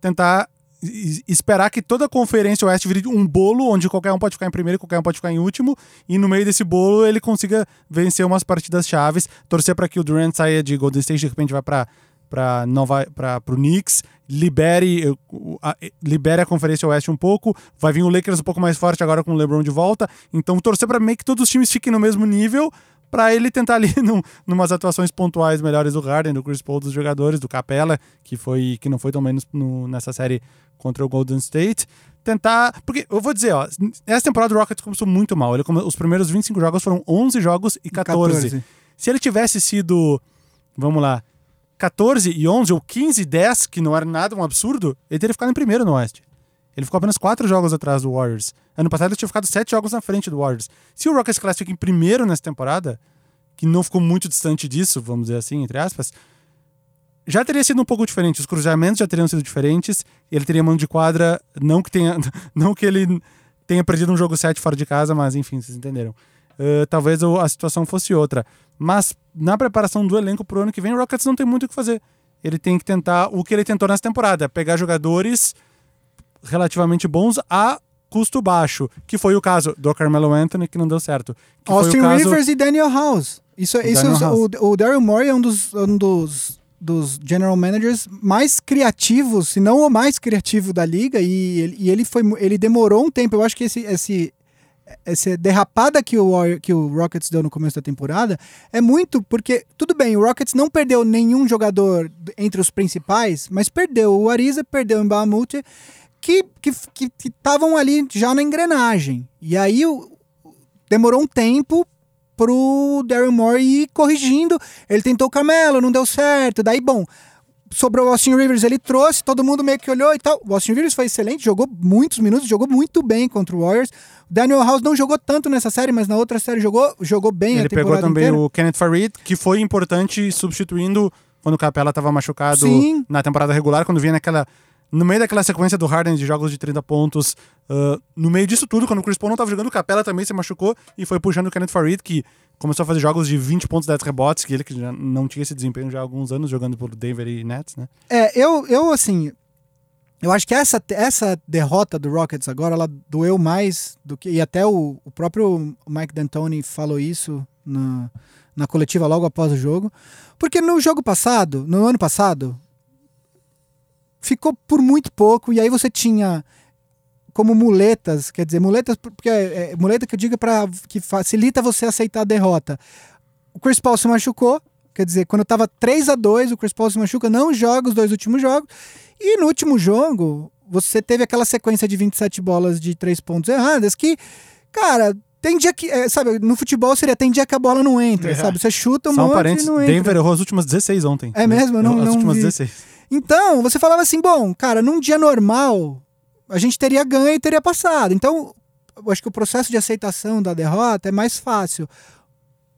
tentar es- esperar que toda a conferência oeste vire um bolo onde qualquer um pode ficar em primeiro e qualquer um pode ficar em último e no meio desse bolo ele consiga vencer umas partidas chaves torcer para que o Durant saia de Golden State de repente vai para para Nova para pro Knicks libere o- a, libere a conferência oeste um pouco vai vir o Lakers um pouco mais forte agora com o LeBron de volta então torcer para meio que todos os times fiquem no mesmo nível para ele tentar ali num, numas atuações pontuais melhores do Harden, do Chris Paul, dos jogadores, do Capella, que foi que não foi tão menos no- nessa série contra o Golden State. Tentar, porque eu vou dizer, ó, essa temporada do Rockets começou muito mal. Ele os primeiros 25 jogos foram 11 jogos e 14. Se ele tivesse sido, vamos lá, 14 e 11 ou 15 e 10, que não era nada um absurdo, ele teria ficado em primeiro no Oeste. Ele ficou apenas 4 jogos atrás do Warriors. Ano passado ele tinha ficado 7 jogos na frente do Warriors. Se o Rockets classifica em primeiro nessa temporada, que não ficou muito distante disso, vamos dizer assim, entre aspas, já teria sido um pouco diferente. Os cruzamentos já teriam sido diferentes. Ele teria mão de quadra, não que tenha, não que ele tenha perdido um jogo 7 fora de casa, mas enfim, vocês entenderam. uh, talvez a situação fosse outra. Mas na preparação do elenco pro ano que vem, o Rockets não tem muito o que fazer. Ele tem que tentar o que ele tentou nessa temporada, pegar jogadores relativamente bons a custo baixo, que foi o caso do Carmelo Anthony, que não deu certo. Austin caso... Rivers e Daniel House. Isso, isso House. O, o Daryl Morey é um dos, um dos, dos general managers mais criativos, se não o mais criativo da liga, e, e ele, foi, ele demorou um tempo. Eu acho que esse, esse, essa derrapada que o, que o Rockets deu no começo da temporada é muito porque, tudo bem, o Rockets não perdeu nenhum jogador entre os principais, mas perdeu o Ariza, perdeu o Mbamute, que estavam ali já na engrenagem. E aí o, demorou um tempo pro Daryl Moore ir corrigindo. Ele tentou o Camelo, não deu certo. Daí, bom, sobrou o Austin Rivers, ele trouxe, todo mundo meio que olhou e tal. O Austin Rivers foi excelente, jogou muitos minutos, jogou muito bem contra o Warriors. O Daniel House não jogou tanto nessa série, mas na outra série jogou, jogou bem ele a temporada pegou também inteira. o Kenneth Farid, que foi importante substituindo quando o Capela estava machucado Sim. na temporada regular, quando vinha naquela no meio daquela sequência do Harden de jogos de 30 pontos, uh, no meio disso tudo, quando o Chris Paul não estava jogando, o Capela também se machucou e foi puxando o Kenneth Farid, que começou a fazer jogos de 20 pontos, 10 rebotes, que ele que já não tinha esse desempenho já há alguns anos jogando por Denver e Nets, né? É, eu, eu assim, eu acho que essa, essa derrota do Rockets agora, ela doeu mais do que. E até o, o próprio Mike D'Antoni falou isso na, na coletiva logo após o jogo. Porque no jogo passado, no ano passado, ficou por muito pouco, e aí você tinha como muletas, quer dizer, muletas, porque é, é, muleta que eu digo para que facilita você aceitar a derrota. O Chris Paul se machucou, quer dizer, quando estava 3 a 2 o Chris Paul se machuca, não joga os dois últimos jogos. E no último jogo, você teve aquela sequência de 27 bolas de 3 pontos erradas que, cara, tem dia que, é, sabe, no futebol seria tem dia que a bola não entra, é. sabe? Você chuta um Só um monte parênteses, e não entra. Denver errou as últimas 16 ontem. É mesmo? Eu não, as não últimas vi. 16. Então, você falava assim, bom, cara, num dia normal, a gente teria ganho e teria passado. Então, eu acho que o processo de aceitação da derrota é mais fácil.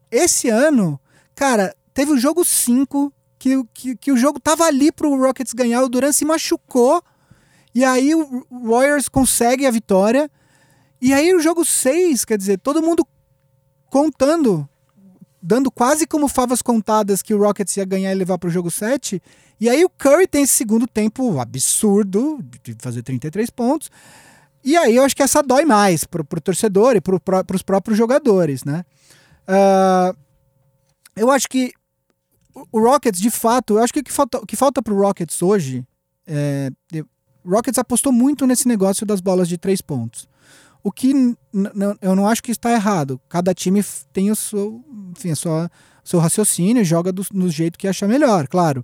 Esse ano, cara, teve o jogo 5, que, que, que, o jogo tava ali pro Rockets ganhar, o Duran se machucou, e aí o Warriors consegue a vitória. E aí o jogo 6, quer dizer, todo mundo contando, dando quase como favas contadas que o Rockets ia ganhar e levar pro jogo 7. E aí o Curry tem esse segundo tempo absurdo, de fazer 33 pontos. E aí eu acho que essa dói mais pro, pro torcedor e pro, pros próprios jogadores, né? Uh, eu acho que o Rockets, de fato, eu acho que o que falta, o que falta pro Rockets hoje é. O Rockets apostou muito nesse negócio das bolas de três pontos. O que eu não acho que está errado. Cada time tem o seu, enfim, a seu raciocínio, joga do, do jeito que acha melhor, claro.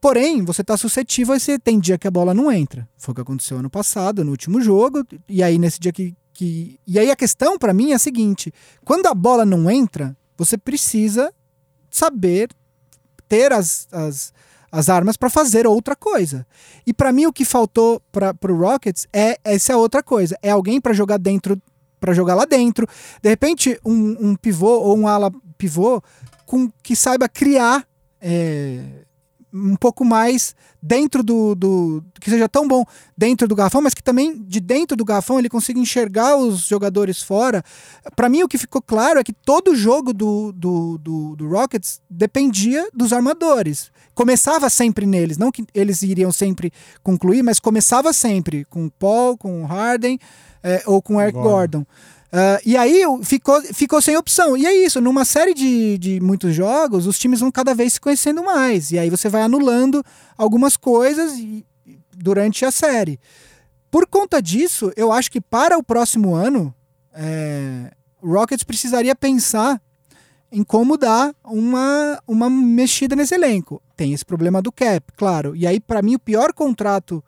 Porém, você está suscetível a você tem dia que a bola não entra. Foi o que aconteceu ano passado, no último jogo, e aí nesse dia que. que... E aí a questão para mim é a seguinte: quando a bola não entra, você precisa saber ter as, as, as armas para fazer outra coisa. E para mim o que faltou para o Rockets é essa outra coisa. É alguém para jogar dentro, para jogar lá dentro. De repente um, um pivô ou um ala pivô com que saiba criar é, um pouco mais dentro do, do, que seja tão bom dentro do garrafão, mas que também de dentro do garrafão ele consiga enxergar os jogadores fora. Para mim o que ficou claro é que todo jogo do, do, do, do, Rockets dependia dos armadores. Começava sempre neles, não que eles iriam sempre concluir, mas começava sempre com o Paul, com o Harden é, ou com o Eric Gordon. Gordon. Uh, e aí ficou, ficou sem opção. E é isso, numa série de, de muitos jogos, os times vão cada vez se conhecendo mais. E aí você vai anulando algumas coisas e, durante a série. Por conta disso, eu acho que para o próximo ano, é, Rockets precisaria pensar em como dar uma, uma mexida nesse elenco. Tem esse problema do cap, claro. E aí, para mim, o pior contrato.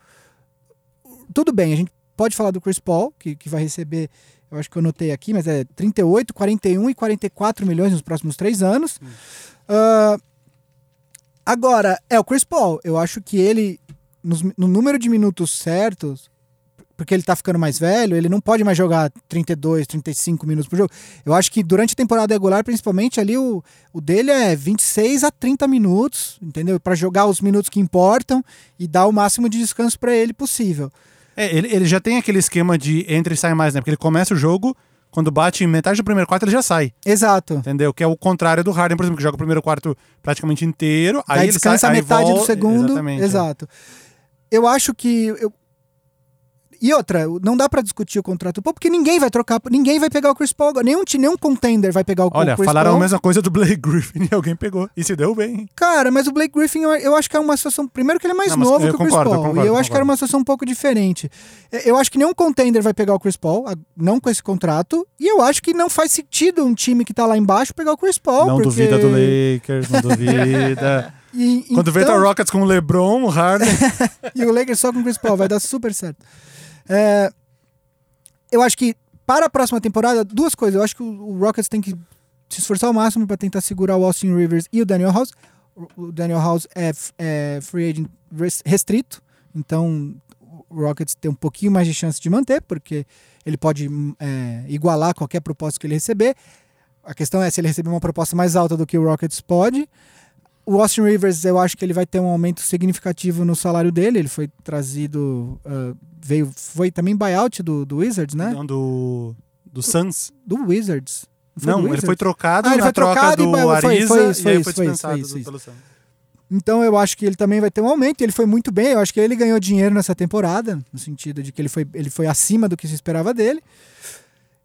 Tudo bem, a gente pode falar do Chris Paul, que, que vai receber eu acho que eu anotei aqui, mas é 38, 41 e 44 milhões nos próximos três anos. Hum. Uh, agora, é o Chris Paul. Eu acho que ele, no, no número de minutos certos, porque ele tá ficando mais velho, ele não pode mais jogar 32, 35 minutos por jogo. Eu acho que durante a temporada regular, principalmente ali, o, o dele é 26 a 30 minutos, entendeu? Para jogar os minutos que importam e dar o máximo de descanso para ele possível. É, ele, ele já tem aquele esquema de entra e sai mais, né? Porque ele começa o jogo quando bate em metade do primeiro quarto, ele já sai. Exato. Entendeu? Que é o contrário do Harden, por exemplo, que joga o primeiro quarto praticamente inteiro, aí, Aí, ele descansa sai, metade do volta- segundo. Exatamente. é. Exato. Eu acho que. eu- E outra, não dá pra discutir o contrato do Paul, porque ninguém vai trocar, ninguém vai pegar o Chris Paul. Nenhum, nenhum contender vai pegar o, Olha, o Chris falaram Paul. a mesma coisa do Blake Griffin e alguém pegou. E se deu bem. Cara, mas o Blake Griffin, eu, acho que é uma situação. Primeiro que ele é mais Não, novo que o Chris concordo, eu Paul. concordo, e eu acho que era concordo. uma situação um pouco diferente. É, Eu acho que nenhum contender vai pegar o Chris Paul, não com esse contrato. E eu acho que não faz sentido um time que tá lá embaixo pegar o Chris Paul. não porque... duvida do Lakers, não duvida. E, Quando vê então- tá Rockets com o LeBron, o Harden. e o Lakers só com o Chris Paul, vai dar super certo. É, eu acho que para a próxima temporada, duas coisas. Eu acho que o Rockets tem que se esforçar ao máximo para tentar segurar o Austin Rivers e o Daniel House. O- Daniel House é, é free agent res- restrito, então o Rockets tem um pouquinho mais de chance de manter, porque ele pode hum, é, igualar qualquer proposta que ele receber. A questão é se ele receber uma proposta mais alta do que o Rockets pode. O Austin Rivers, eu acho que ele vai ter um aumento significativo no salário dele. Ele foi trazido, ah, veio, foi também buyout do, do Wizards, né? Não, do, do Suns. Do Wizards. foi Não, do ele Wizards? foi trocado Ah, ele na foi troca trocado e do foi- foi- Ariza foi e foi isso, foi foi isso, dispensado foi isso, pelo Suns. Então eu acho que ele também vai ter um aumento. Ele foi muito bem. Eu acho que ele ganhou dinheiro nessa temporada, no sentido de que ele foi, ele foi acima do que se esperava dele.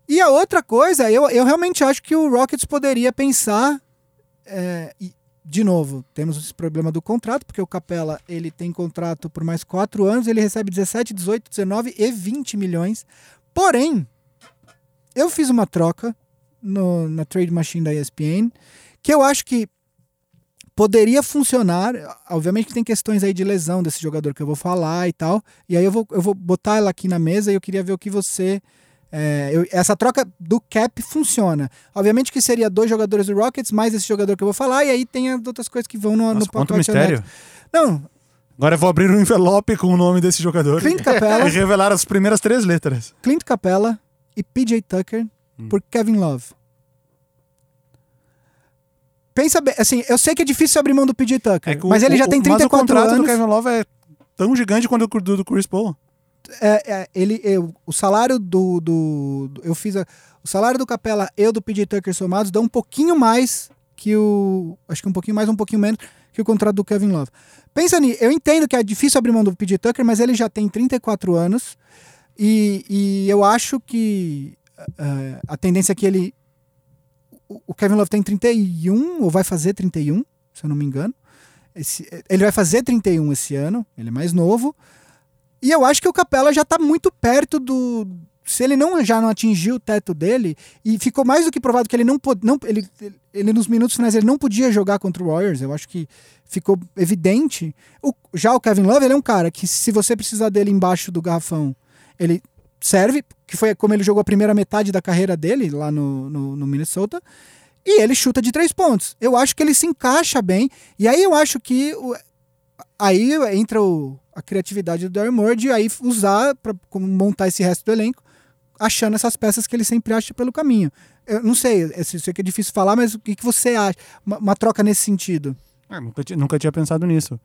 E a outra coisa, eu, eu realmente acho que o Rockets poderia pensar. é, e, de novo, temos esse problema do contrato, porque o Capela ele tem contrato por mais quatro anos, ele recebe 17, 18, 19 e 20 milhões. Porém, eu fiz uma troca no- na Trade Machine da ESPN, que eu acho que poderia funcionar. Obviamente tem questões aí de lesão desse jogador que eu vou falar e tal. E aí eu vou, eu vou botar ela aqui na mesa e eu queria ver o que você. É, eu- essa troca do cap funciona. Obviamente que seria dois jogadores do Rockets, mais esse jogador que eu vou falar, e aí tem as outras coisas que vão no, Nossa, no pacote mistério. Não, Agora eu vou abrir um envelope com o nome desse jogador. Clint Capella. E revelar as primeiras três letras. Clint Capella e PJ Tucker Hum. por Kevin Love. Pensa bem, assim, eu sei que é difícil abrir mão do PJ Tucker, É que o- mas ele já o- tem Mas o 34 contrato anos. do Kevin Love é tão gigante quanto o do, do Chris Paul. É, é, ele, eu- o salário do, do, do- Eu fiz. a- o salário do Capela e do PJ Tucker somados dão um pouquinho mais que o. Acho que um pouquinho mais, um pouquinho menos que o contrato do Kevin Love. Pensa nisso. Eu entendo que é difícil abrir mão do PJ Tucker, mas ele já tem 34 anos. E, e eu acho que eh, a tendência é que ele. o- O Kevin Love tem 31, ou vai fazer 31, se eu não me engano. Esse- ele vai fazer 31 esse ano, ele é mais novo. E eu acho que o Capela já tá muito perto do. Se ele não já não atingiu o teto dele, e ficou mais do que provado que ele não pode. Não, ele, ele, nos minutos finais ele não podia jogar contra o Warriors. Eu acho que ficou evidente. O- já o Kevin Love, ele é um cara que, se você precisar dele embaixo do garrafão, ele serve, que foi como ele jogou a primeira metade da carreira dele lá no, no, no Minnesota. E ele chuta de três pontos. Eu acho que ele se encaixa bem. E aí eu acho que aí entra o- a criatividade do Darren Moore de aí usar para montar esse resto do elenco, achando essas peças que ele sempre acha pelo caminho. Eu não sei, eu sei que é difícil falar, mas o que, que você acha? Uma, uma troca nesse sentido. Ah, nunca, nunca tinha pensado nisso.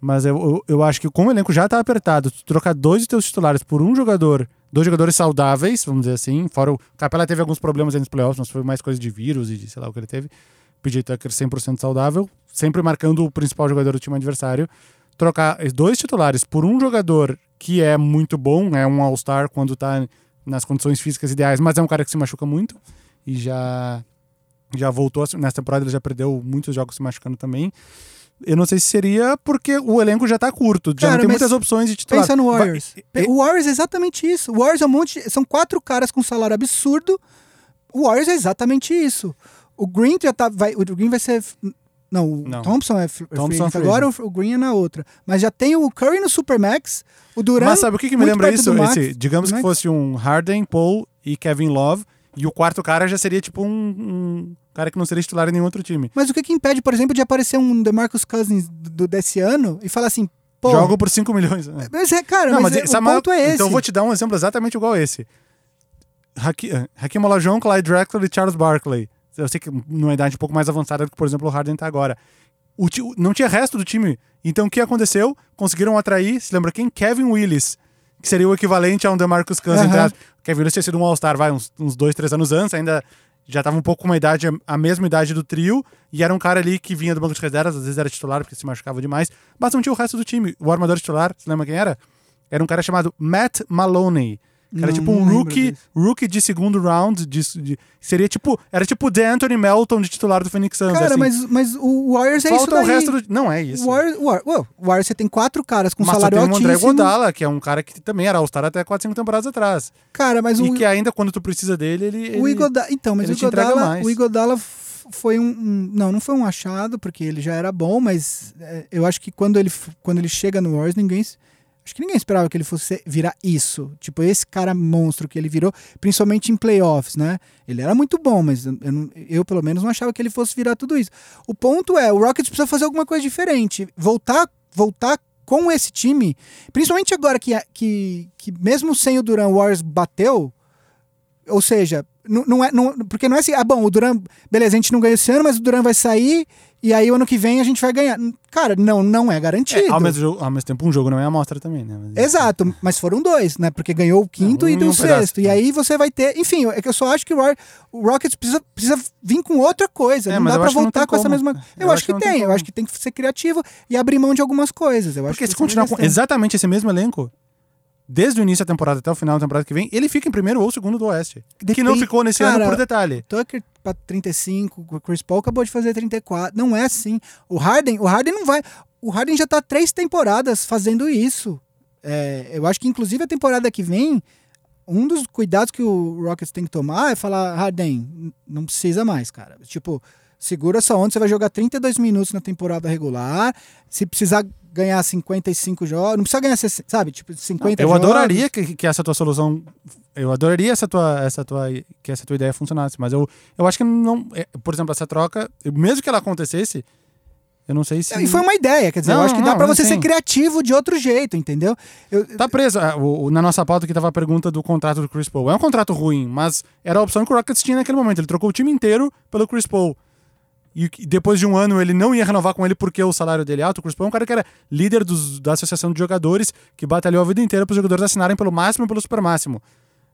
Mas eu, eu, eu acho que como o elenco já tá apertado, trocar dois de teus titulares por um jogador, dois jogadores saudáveis, vamos dizer assim, fora o Capela teve alguns problemas aí nos playoffs, mas foi mais coisa de vírus e de sei lá o que ele teve. PJ Tucker 100% saudável, sempre marcando o principal jogador do time adversário. Trocar dois titulares por um jogador que é muito bom, é um All-Star quando tá nas condições físicas ideais, mas é um cara que se machuca muito e já já voltou nessa temporada, ele já perdeu muitos jogos se machucando também. Eu não sei se seria porque o elenco já tá curto, já Cara, não tem muitas opções de titular. Pensa no Warriors. O Warriors é exatamente isso. O Warriors é um monte. São quatro caras com salário absurdo. O Warriors é exatamente isso. O Green já tá. Vai, o Green vai ser. Não, o Não. Thompson é free Thompson é agora, o Green é na outra. Mas já tem o Curry no Supermax, o Durant. Mas sabe o que, que me lembra isso? Max, Esse, digamos que Max. fosse um Harden, Paul e Kevin Love, e o quarto cara já seria tipo um, um cara que não seria titular em nenhum outro time. Mas o que, que impede, por exemplo, de aparecer um DeMarcus Cousins do, desse ano e falar assim, pô. Jogo por 5 milhões. né? Mas é, cara, Não, mas, mas é- o ponto é esse. Então eu vou te dar um exemplo exatamente igual a esse. Haki- eh, Hakim Olajuwon, Clyde Drexler e Charles Barkley. Eu sei que numa idade um pouco mais avançada do que, por exemplo, o Harden tá agora. O não tinha resto do time. Então o que aconteceu? Conseguiram atrair, se lembra quem? Kevin Willis, que seria o equivalente a um DeMarcus Cousins. Entre aspas. Kevin Williams tinha sido um All-Star, vai, uns, uns dois, três anos antes, ainda já estava um pouco com uma idade, a mesma idade do trio, e era um cara ali que vinha do banco de reservas, às vezes era titular porque se machucava demais, mas não tinha o resto do time. O armador titular, você lembra quem era? Era um cara chamado Matt Maloney. Não- tipo um rookie, rookie de segundo round. De, de- seria tipo. Era tipo o Anthony Melton de titular do Phoenix Suns. Cara, assim. mas, mas o Warriors é isso Falta o resto do. Não é isso. O Warriors, Warriors, você tem quatro caras com Mas salário tem o André altíssimo. Godala, que é um cara que também era All-Star até 4, 5 temporadas atrás. Cara, mas e o, que ainda quando tu precisa dele, ele. o Igodala... Então, mas ele o Igodala, mais. o Igodala foi um, um- Não, não foi um achado, porque ele já era bom, mas é, eu acho que quando ele, quando ele chega no Warriors, ninguém... Acho que ninguém esperava que ele fosse virar isso. Tipo, esse cara monstro que ele virou, principalmente em playoffs, né? Ele era muito bom, mas eu, eu, pelo menos, não achava que ele fosse virar tudo isso. O ponto é, o Rockets precisa fazer alguma coisa diferente. Voltar, voltar com esse time, principalmente agora que, que, que mesmo sem o Duran, o Warriors bateu, ou seja, não, não é, não, porque não é assim, ah, bom, o Duran, beleza, a gente não ganhou esse ano, mas o Duran vai sair e aí o ano que vem a gente vai ganhar. Cara, não, não é garantido. É, ao, mesmo, jogo- ao mesmo tempo, um jogo não é amostra também, né? Mas- Exato, mas foram dois, né? Porque ganhou o quinto um e do um pedaço, sexto. E é. aí você vai ter. Enfim, é que eu só acho que o, Roy- o Rockets precisa, precisa vir com outra coisa. É, não dá pra acho voltar com essa como. mesma. Eu, Eu acho acho que, que tem, tem eu acho que tem que ser criativo e abrir mão de algumas coisas. Eu acho Porque que se é o continuar com exatamente esse mesmo elenco, desde o início da temporada até o final da temporada que vem, ele fica em primeiro ou segundo do Oeste. Que não Depende- ficou nesse cara, ano por detalhe. Tucker pra 35, o Chris Paul acabou de fazer 34. Não é assim. O Harden, o Harden não vai. O Harden já tá três temporadas fazendo isso. É, eu acho que inclusive a temporada que vem, um dos cuidados que o Rockets tem que tomar é falar, Harden, não precisa mais, cara. Tipo, segura essa onda, você vai jogar 32 minutos na temporada regular. Se precisar ganhar 55 jogos, não precisa ganhar, 60, sabe? Tipo, 50 Eu jogos. adoraria que, que essa tua solução. Eu adoraria essa tua, essa tua, que essa tua ideia funcionasse, mas eu, eu acho que não. é, Por exemplo, essa troca, mesmo que ela acontecesse, eu não sei se. E foi uma ideia, quer dizer, eu Não, acho que dá não, pra você sim. ser criativo de outro jeito, entendeu? Eu, Tá preso. O- na nossa pauta que tava a pergunta do contrato do Chris Paul. É um contrato ruim, mas era a opção que o Rockets tinha naquele momento. Ele trocou o time inteiro pelo Chris Paul. E depois de um ano ele não ia renovar com ele porque o salário dele é alto. O Chris Paul é um cara que era líder dos- da associação de jogadores, que batalhou a vida inteira para os jogadores assinarem pelo máximo e pelo super máximo.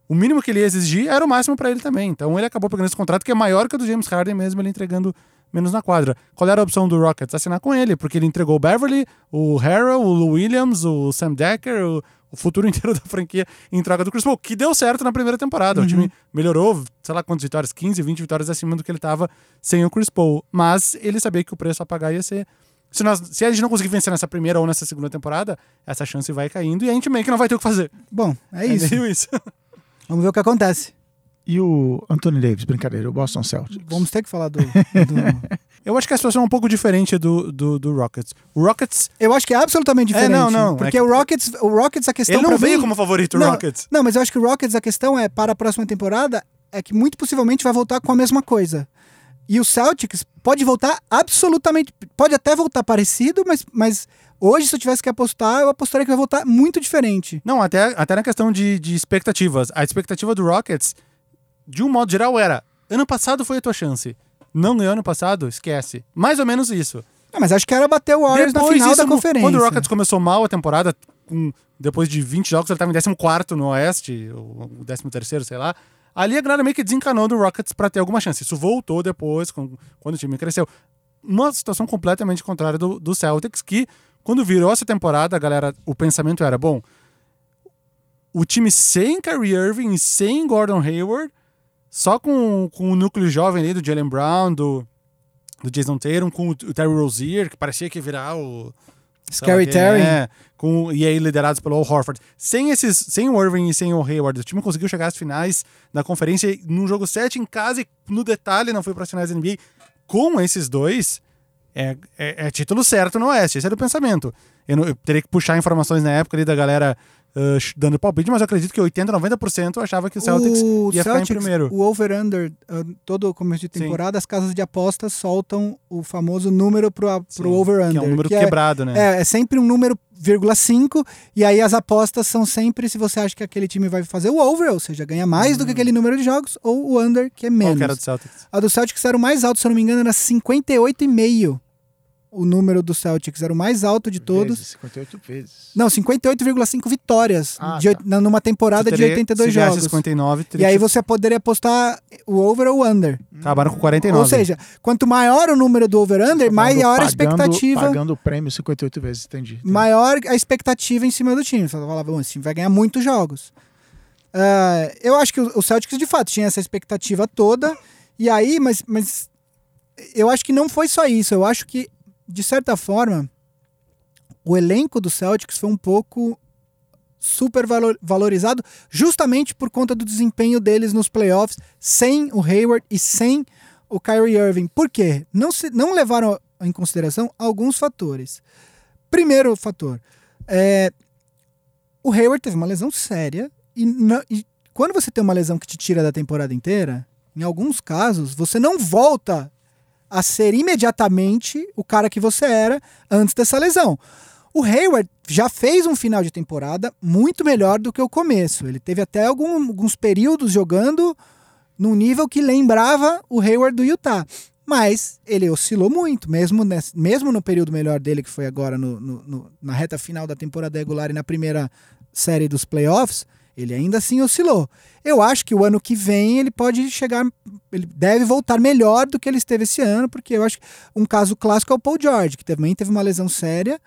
O mínimo que ele ia exigir era o máximo para ele também. Então ele acabou pegando esse contrato que é maior que o do James Harden mesmo, ele entregando menos na quadra. Qual era a opção do Rockets? Assinar com ele, porque ele entregou o Beverly, o Harrell, o Lou Williams, o Sam Decker, o, o futuro inteiro da franquia em troca do Chris Paul, que deu certo na primeira temporada. O time melhorou, sei lá quantas vitórias, 15, 20 vitórias acima do que ele estava sem o Chris Paul. Mas ele sabia que o preço a pagar ia ser. Se, nós, se a gente não conseguir vencer nessa primeira ou nessa segunda temporada, essa chance vai caindo e a gente meio que não vai ter o que fazer. Bom, é isso. meio isso. Vamos ver o que acontece. E o Anthony Davis, brincadeira, o Boston Celtics. Vamos ter que falar do. do- Eu acho que a situação é um pouco diferente do, do, do Rockets. O Rockets, Eu acho que é absolutamente diferente. não, não, Porque é que- o Rockets, o Rockets, a questão ele não veio como favorito, o não, Rockets. Não, mas eu acho que o Rockets, a questão é, para a próxima temporada, é que muito possivelmente vai voltar com a mesma coisa. E o Celtics pode voltar absolutamente. Pode até voltar parecido, mas, mas hoje, se eu tivesse que apostar, eu apostaria que vai voltar muito diferente. Não, até, até na questão de, de expectativas. A expectativa do Rockets, de um modo geral, era: ano passado foi a tua chance. Não ganhou ano passado? Esquece. Mais ou menos isso. Ah, mas acho que era bater o Warriors na final da isso, conferência. quando o Rockets começou mal a temporada, com, depois de 20 jogos, ele estava em 14 no Oeste, ou 13, sei lá. Ali a galera meio que desencanou do Rockets para ter alguma chance. Isso voltou depois, com- quando o time cresceu. Uma situação completamente contrária do, do Celtics, que quando virou essa temporada, a galera, o pensamento era: bom, o time sem Kyrie Irving e sem Gordon Hayward, só com, com o núcleo jovem ali do Jalen Brown, do, do Jason Tatum, com o, o Terry Rozier, que parecia que ia virar o. Scary Terry. É, com, e aí liderados pelo Al Horford. Sem, esses, sem o Irving e sem o Hayward, o time conseguiu chegar às finais da conferência num jogo 7 em casa e no detalhe não foi para as finais da NBA. Com esses dois, é, é, é título certo no Oeste. Esse era o pensamento. Eu, não- eu teria que puxar informações na época ali da galera ah, ch- dando palpite, mas eu acredito que 80, 90% achava que o Celtics o ia ficar em Celtics, primeiro. O over-under, uh, todo começo de Sim. temporada, as casas de apostas soltam o famoso número pro, Sim, pro over-under. Que é um número que é- quebrado, né? É, é sempre um número vírgula 5, e aí as apostas são sempre se você acha que aquele time vai fazer o over, ou seja, ganha mais do que aquele número de jogos, ou o under, que é Qual menos. que era do Celtics? A do Celtics era o mais alto, se eu não me engano, era 58,5. O número do Celtics era o mais alto de todos. Vezes, 58 vezes. Não, 58,5 vitórias Ah, de, tá. numa temporada Você de teria- 82 se ganhasse jogos. 59, E teria aí que- você poderia apostar o over ou o under. acabaram com 49. Ou seja, quanto maior o número do over-under, Tá maior a expectativa. Pagando o prêmio 58 vezes, entendi. entendi. maior a expectativa em cima do time. Você falava, bom, esse time vai ganhar muitos jogos. Ah, eu acho que o o Celtics, de fato, tinha essa expectativa toda. E aí, mas, mas eu acho que não foi só isso. Eu acho que, de certa forma, o elenco do Celtics foi um pouco super valo- valorizado justamente por conta do desempenho deles nos playoffs sem o Hayward e sem o Kyrie Irving. Por quê? Não, se, não levaram em consideração alguns fatores. Primeiro fator, é, o Hayward teve uma lesão séria e, não- e quando você tem uma lesão que te tira da temporada inteira, em alguns casos, você não volta a ser imediatamente o cara que você era antes dessa lesão. O Hayward já fez um final de temporada muito melhor do que o começo. Ele teve até algum- alguns períodos jogando num nível que lembrava o Hayward do Utah. Mas ele oscilou muito, mesmo, nesse- mesmo no período melhor dele, que foi agora no- no- no- na reta final da temporada regular e na primeira série dos playoffs, ele ainda assim oscilou. Eu acho que o ano que vem ele pode chegar, ele deve voltar melhor do que ele esteve esse ano, porque eu acho que um caso clássico é o Paul George, que também teve uma lesão séria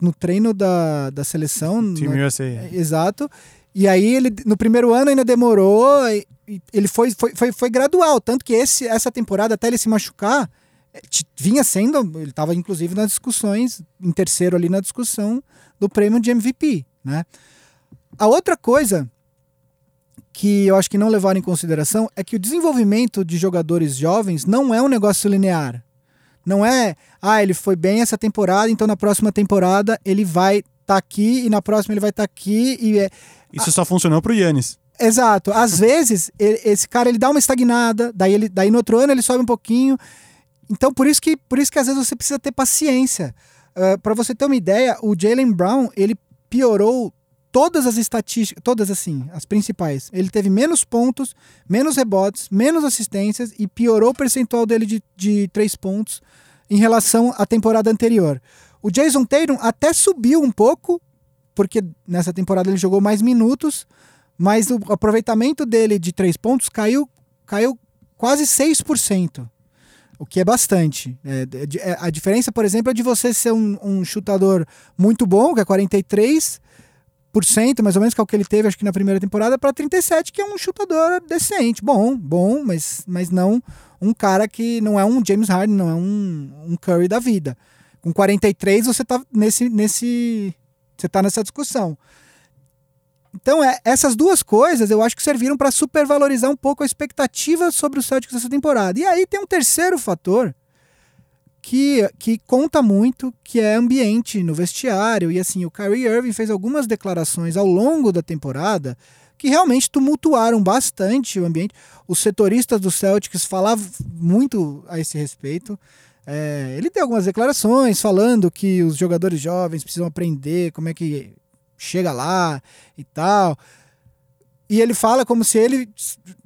no treino da, da seleção. Time na- USA. é, Exato. E aí ele no primeiro ano ainda demorou, e- e ele foi, foi, foi, foi gradual, tanto que esse, essa temporada até ele se machucar t- vinha sendo, ele estava inclusive nas discussões, em terceiro ali na discussão do prêmio de MVP, né? A outra coisa que eu acho que não levaram em consideração é que o desenvolvimento de jogadores jovens não é um negócio linear. Não é, ah, ele foi bem essa temporada, então na próxima temporada ele vai estar aqui e na próxima ele vai estar aqui e é, Isso só funcionou pro Yannis. Exato. Às vezes, ele- esse cara ele dá uma estagnada, daí, ele, daí no outro ano ele sobe um pouquinho. Então, por isso que, por isso que às vezes você precisa ter paciência. para você ter uma ideia, o Jalen Brown, ele piorou todas as estatísticas, todas assim, as principais. Ele teve menos pontos, menos rebotes, menos assistências e piorou o percentual dele de, de três pontos em relação à temporada anterior. O Jason Tatum até subiu um pouco, porque nessa temporada ele jogou mais minutos, mas o aproveitamento dele de três pontos caiu, caiu quase 6%, o que é bastante. É, é, a diferença, por exemplo, é de você ser um, um chutador muito bom, que é 43%, mais ou menos, que é o que ele teve, acho que na primeira temporada, para 37%, que é um chutador decente. Bom, bom, mas, mas não um cara que não é um James Harden, não é um, um Curry da vida. Com 43, você tá nesse, nesse, você tá nessa discussão. Então, é, essas duas coisas eu acho que serviram para supervalorizar um pouco a expectativa sobre o Celtics dessa temporada. E aí tem um terceiro fator que, que conta muito, que é ambiente no vestiário. E assim, o Kyrie Irving fez algumas declarações ao longo da temporada que realmente tumultuaram bastante o ambiente. Os setoristas do Celtics falavam muito a esse respeito. É, ele deu algumas declarações falando que os jogadores jovens precisam aprender como é que chega lá e tal. E ele fala como se ele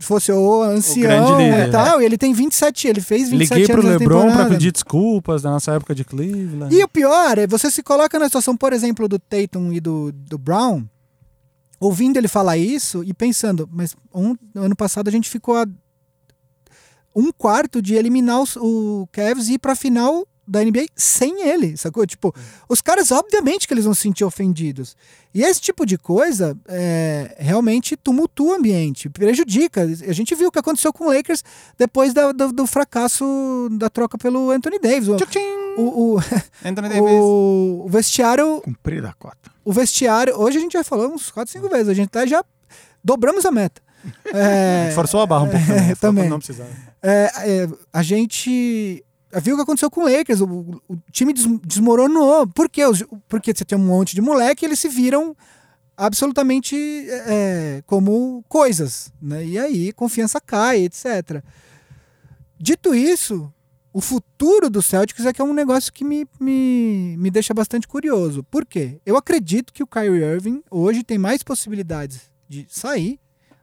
fosse o ancião líder, e tal. E ele tem 27, ele fez 27 Liguei pro anos na LeBron pra temporada. pedir desculpas da nossa época de Cleveland. E o pior é, você se coloca na situação, por exemplo, do Tatum e do, do Brown, ouvindo ele falar isso e pensando, mas um, ano passado a gente ficou a um quarto de eliminar os- o Cavs e ir pra final da NBA sem ele, sacou? Tipo, os caras, obviamente que eles vão se sentir ofendidos. E esse tipo de coisa é, realmente tumultua o ambiente, prejudica. A gente viu o que aconteceu com o Lakers depois da- do, do fracasso da troca pelo Anthony Davis. O, o, o- Anthony Davis. o, o vestiário, Cumprida a cota. o vestiário, hoje a gente já falou uns 4, 5 vezes, a gente até já dobramos a meta. É, Forçou a barra um pouco é, também. Não precisava. é, é, a gente viu o que aconteceu com o Lakers, o, o time des- desmoronou. Por quê? Porque você tem um monte de moleque e eles se viram absolutamente é, como coisas, né? E aí confiança cai, etc. Dito isso, o futuro do Celtics é que é um negócio que me, me, me deixa bastante curioso. Por quê? Eu acredito que o Kyrie Irving hoje tem mais possibilidades de sair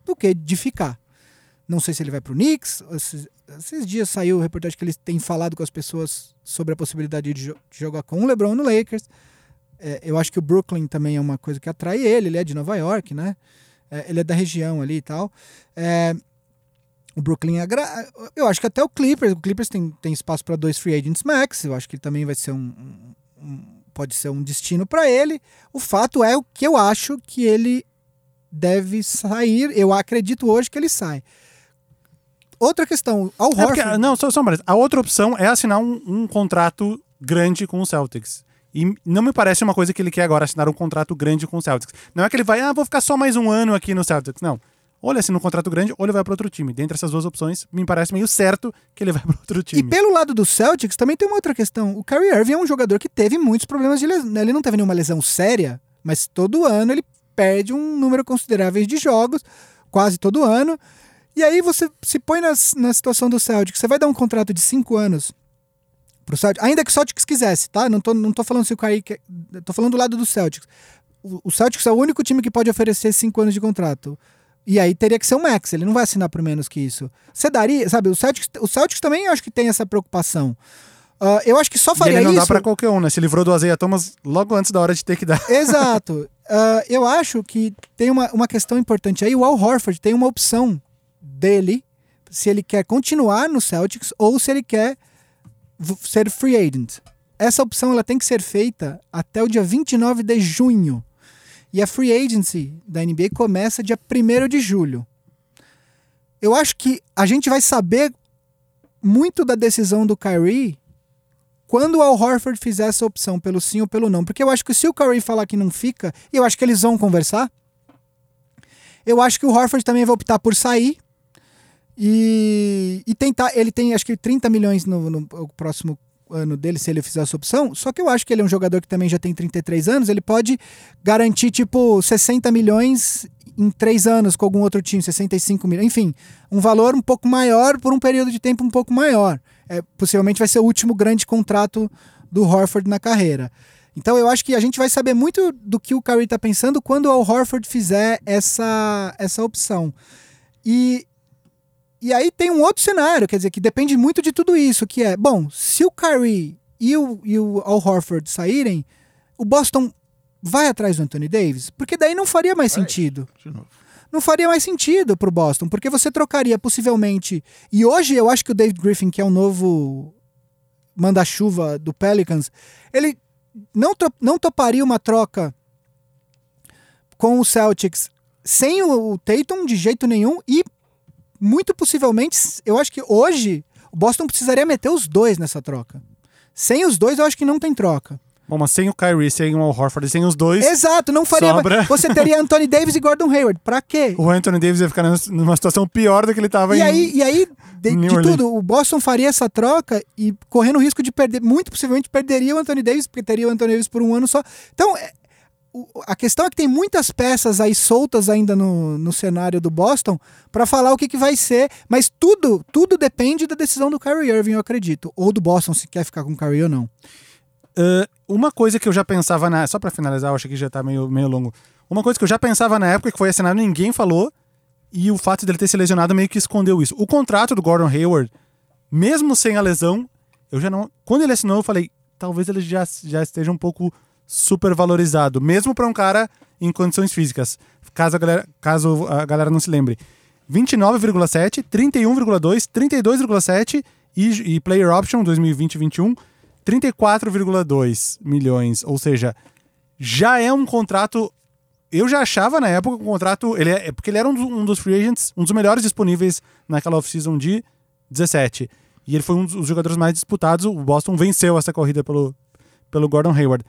do que de ficar. Não sei se ele vai pro Knicks. Esses, dias saiu reportagem que eles têm falado com as pessoas sobre a possibilidade de, jo de jogar com o LeBron no Lakers. É, eu acho que o Brooklyn também é uma coisa que atrai ele. Ele é de Nova York, né? É, ele é da região ali e tal. É, o Brooklyn. Eu acho que até o Clippers. O Clippers tem, tem espaço para dois free agents max. Eu acho que ele também vai ser um, um pode ser um destino para ele. O fato é o que eu acho que ele deve sair. Eu acredito hoje que ele sai. Outra questão, ao É porque- não, só, só parênteses. A outra opção é assinar um, um contrato grande com o Celtics. E não me parece uma coisa que ele quer agora, assinar um contrato grande com o Celtics. Não é que ele vai, ah, vou ficar só mais um ano aqui no Celtics. Não. Ou ele assina um contrato grande, ou ele vai para outro time. Dentre essas duas opções, me parece meio certo que ele vai para outro E time. pelo lado do Celtics também tem uma outra questão. O Kyrie Irving é um jogador que teve muitos problemas de lesão. Ele não teve nenhuma lesão séria, mas todo ano ele perde um número considerável de jogos, quase todo ano. E aí você se põe na, na situação do Celtics. Você vai dar um contrato de cinco anos pro Celtics, ainda que o Celtics quisesse, tá? Não tô, não tô falando se o Kyrie... Quer, tô falando do lado do Celtics. O, o Celtics é o único time que pode oferecer cinco anos de contrato. E aí teria que ser um max, ele não vai assinar por menos que isso. Você daria, sabe, o Celtics, o Celtics também acho que tem essa preocupação. Ah, eu acho que só E faria ele não isso. dá para qualquer um, né? Se livrou do Azeia Thomas logo antes da hora de ter que dar. Exato. Ah, eu acho que tem uma, uma questão importante aí. O Al Horford tem uma opção dele, se ele quer continuar no Celtics ou se ele quer ser free agent. Essa opção ela tem que ser feita até o dia 29 de junho. E a free agency da NBA começa dia 1 de julho. Eu acho que a gente vai saber muito da decisão do Kyrie quando o Al Horford fizer essa opção pelo sim ou pelo não. Porque eu acho que se o Curry falar que não fica, eu acho que eles vão conversar. Eu acho que o Horford também vai optar por sair. E, e tentar. Ele tem acho que 30 milhões no, no próximo ano dele, se ele fizer essa opção. Só que eu acho que ele é um jogador que também já tem 33 anos. Ele pode garantir, tipo, 60 milhões em três anos com algum outro time, 65 milhões. Enfim, um valor um pouco maior por um período de tempo um pouco maior. É, possivelmente vai ser o último grande contrato do Horford na carreira. Então eu acho que a gente vai saber muito do que o Curry está pensando quando o Horford fizer essa, essa opção. E, e aí tem um outro cenário, quer dizer, que depende muito de tudo isso, que é, bom, se o Curry e o, e o Al Horford saírem, o Boston vai atrás do Anthony Davis? Porque daí não faria mais sentido não faria mais sentido pro Boston, porque você trocaria possivelmente. E hoje eu acho que o David Griffin, que é o novo manda-chuva do Pelicans, ele não, não toparia uma troca com o Celtics sem o, o Tatum de jeito nenhum e muito possivelmente, eu acho que hoje o Boston precisaria meter os dois nessa troca. Sem os dois, eu acho que não tem troca. Bom, mas sem o Kyrie, sem o Al Horford, sem os dois, Exato, não faria. Sobra. Você teria Anthony Davis e Gordon Hayward. Pra quê? o Anthony Davis ia ficar numa situação pior do que ele estava E em... aí, e aí de, de tudo, o Boston faria essa troca e correndo o risco de perder, muito possivelmente perderia o Anthony Davis, porque teria o Anthony Davis por um ano só. Então, é, a questão é que tem muitas peças aí soltas ainda no, no cenário do Boston pra falar o que, que vai ser, mas tudo, tudo depende da decisão do Kyrie Irving, eu acredito. Ou do Boston, se quer ficar com o Kyrie ou não. Ah, uma coisa que eu já pensava na. Só pra finalizar, eu acho que já tá meio, meio longo. Uma coisa que eu já pensava na época que foi assinado, ninguém falou. E o fato dele ter se lesionado meio que escondeu isso. O contrato do Gordon Hayward, mesmo sem a lesão, eu já não. Quando ele assinou, eu falei, talvez ele já, já esteja um pouco supervalorizado, mesmo pra um cara em condições físicas. Caso a galera, caso a galera não se lembre. 29,7, 31,2, 32,7 e, e Player Option 2020-21, 34,2 milhões. Ou seja, já é um contrato. Eu já achava na época um contrato. Ele é, é porque ele era um, um dos free agents, um dos melhores disponíveis naquela off-season de 17. E ele foi um dos jogadores mais disputados. O Boston venceu essa corrida pelo, pelo Gordon Hayward.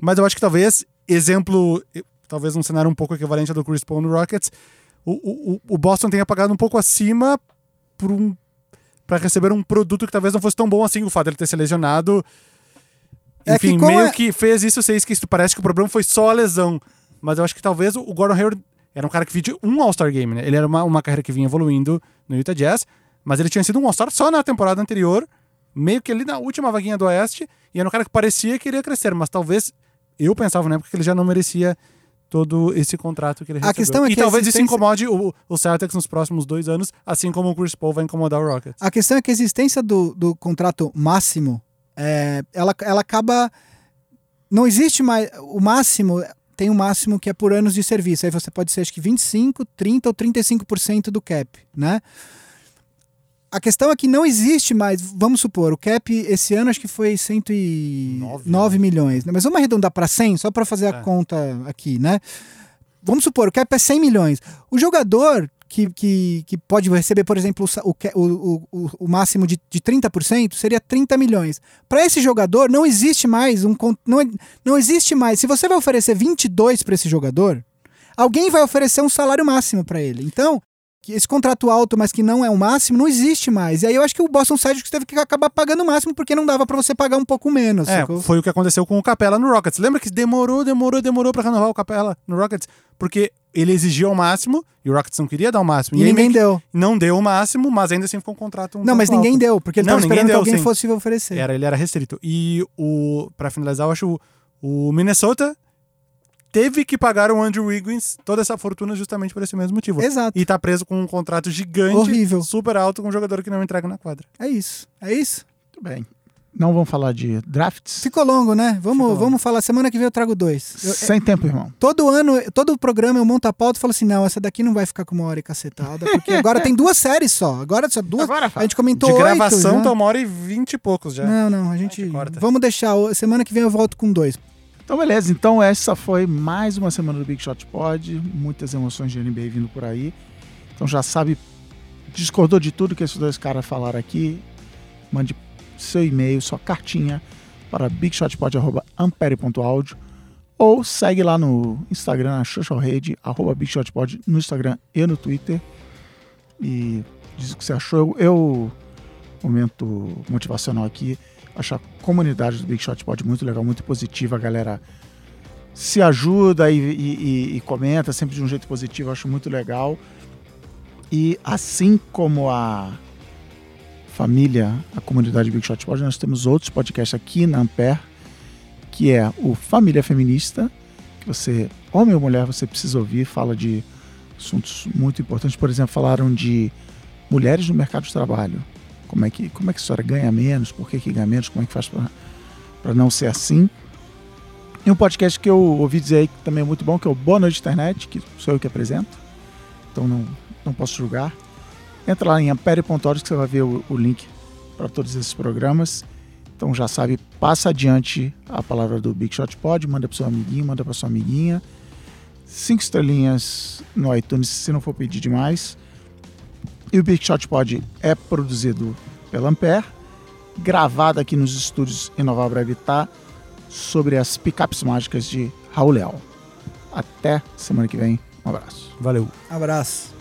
Mas eu acho que talvez, exemplo, talvez um cenário um pouco equivalente ao do Chris Paul no Rockets, o, o, o Boston tenha pagado um pouco acima por um para receber um produto que talvez não fosse tão bom assim, o fato dele ter se lesionado. É que Enfim, meio a- que fez isso ser esquisito. Parece que o problema foi só a lesão. Mas eu acho que talvez o Gordon Hayward era um cara que vinha um All-Star Game, né? Ele era uma, uma carreira que vinha evoluindo no Utah Jazz, mas ele tinha sido um All-Star só na temporada anterior, meio que ali na última vaguinha do Oeste, e era um cara que parecia que iria crescer, mas talvez eu pensava na época que ele já não merecia todo esse contrato que ele recebeu. A questão é e que a talvez isso existência- incomode o, o Celtics nos próximos dois anos, assim como o Chris Paul vai incomodar o Rockets. A questão é que a existência do, do contrato máximo, é, ela, ela acaba. Não existe mais. O máximo. Tem um máximo que é por anos de serviço. Aí você pode ser, acho que 25, 30 ou 35% do cap, né? A questão é que não existe mais, vamos supor, o cap esse ano acho que foi 109 Nove, milhões, né? mas vamos arredondar para 100, só para fazer a É. conta aqui, né? Vamos supor, o cap é 100 milhões. O jogador que, que, que pode receber, por exemplo, o o, o, o, máximo de, de 30% seria 30 milhões. Para esse jogador, não existe mais um. Não, não existe mais. Se você vai oferecer 22 para esse jogador, alguém vai oferecer um salário máximo para ele. Então, que esse contrato alto, mas que não é o máximo, não existe mais. E aí eu acho que o Boston Celtics teve que acabar pagando o máximo porque não dava para você pagar um pouco menos. É, sacou? foi o que aconteceu com o Capela no Rockets. Lembra que demorou, demorou, demorou pra renovar o Capela no Rockets? Porque ele exigia o máximo e o Rockets não queria dar o máximo. E aí ninguém que deu. não deu o máximo, mas ainda assim ficou um contrato um Não, mas ninguém alto. deu, porque ele Não, tava esperando que deu, alguém sim. fosse oferecer. Era, ele era restrito. E o para finalizar, eu acho o, o Minnesota teve que pagar o Andrew Wiggins toda essa fortuna justamente por esse mesmo motivo. Exato. E tá preso com um contrato gigante, Horrível. super alto, com um jogador que não entrega na quadra. É isso. É isso. Muito bem. Não vamos falar de drafts? Ficou longo, né? Vamos, longo. vamos falar. Semana que vem eu trago dois. Eu- Sem tempo, irmão. todo ano, todo programa eu monto a pauta e falo assim: não, essa daqui não vai ficar com uma hora e cacetada, porque agora tem duas séries só. Agora só duas. Agora a gente comentou De oito gravação já. tá uma hora e vinte e poucos já. Não, não, a gente. gente corta. Vamos deixar. Semana que vem eu volto com dois. Então, beleza. Então, essa foi mais uma semana do Big Shot Pod. Muitas emoções de NBA vindo por aí. Então, já sabe, discordou de tudo que esses dois caras falaram aqui. Mande seu e-mail, sua cartinha para bigshotpod.ampere.audio ou segue lá no Instagram, na social rede, arroba bigshotpod, no Instagram e no Twitter. E diz o que você achou. Eu, eu momento motivacional aqui. Acho a comunidade do Big Shot Pod muito legal, muito positiva. A galera se ajuda e, e- e- comenta sempre de um jeito positivo. Acho muito legal. E assim como a família, a comunidade Big Shot Pod, nós temos outros podcasts aqui na Ampere, que é o Família Feminista, que você, homem ou mulher, você precisa ouvir. Fala de assuntos muito importantes. Por exemplo, falaram de mulheres no mercado de trabalho como é que como é que a senhora ganha menos, por que, que ganha menos, como é que faz para não ser assim. E um podcast que eu ouvi dizer aí que também é muito bom, que é o Boa Noite Internet, que sou eu que apresento, então não, não posso julgar. Entra lá em ampere.org que você vai ver o, o link para todos esses programas. Então já sabe, passa adiante a palavra do Big Shot Pod, manda para seu amiguinho, manda para sua amiguinha. Cinco estrelinhas no iTunes, se não for pedir demais. E o Big Shot Pod é produzido pela Ampere, gravado aqui nos estúdios Inovar Brevitar sobre as picapes mágicas de Raul Leal. Até semana que vem. Um abraço. Valeu. Abraço.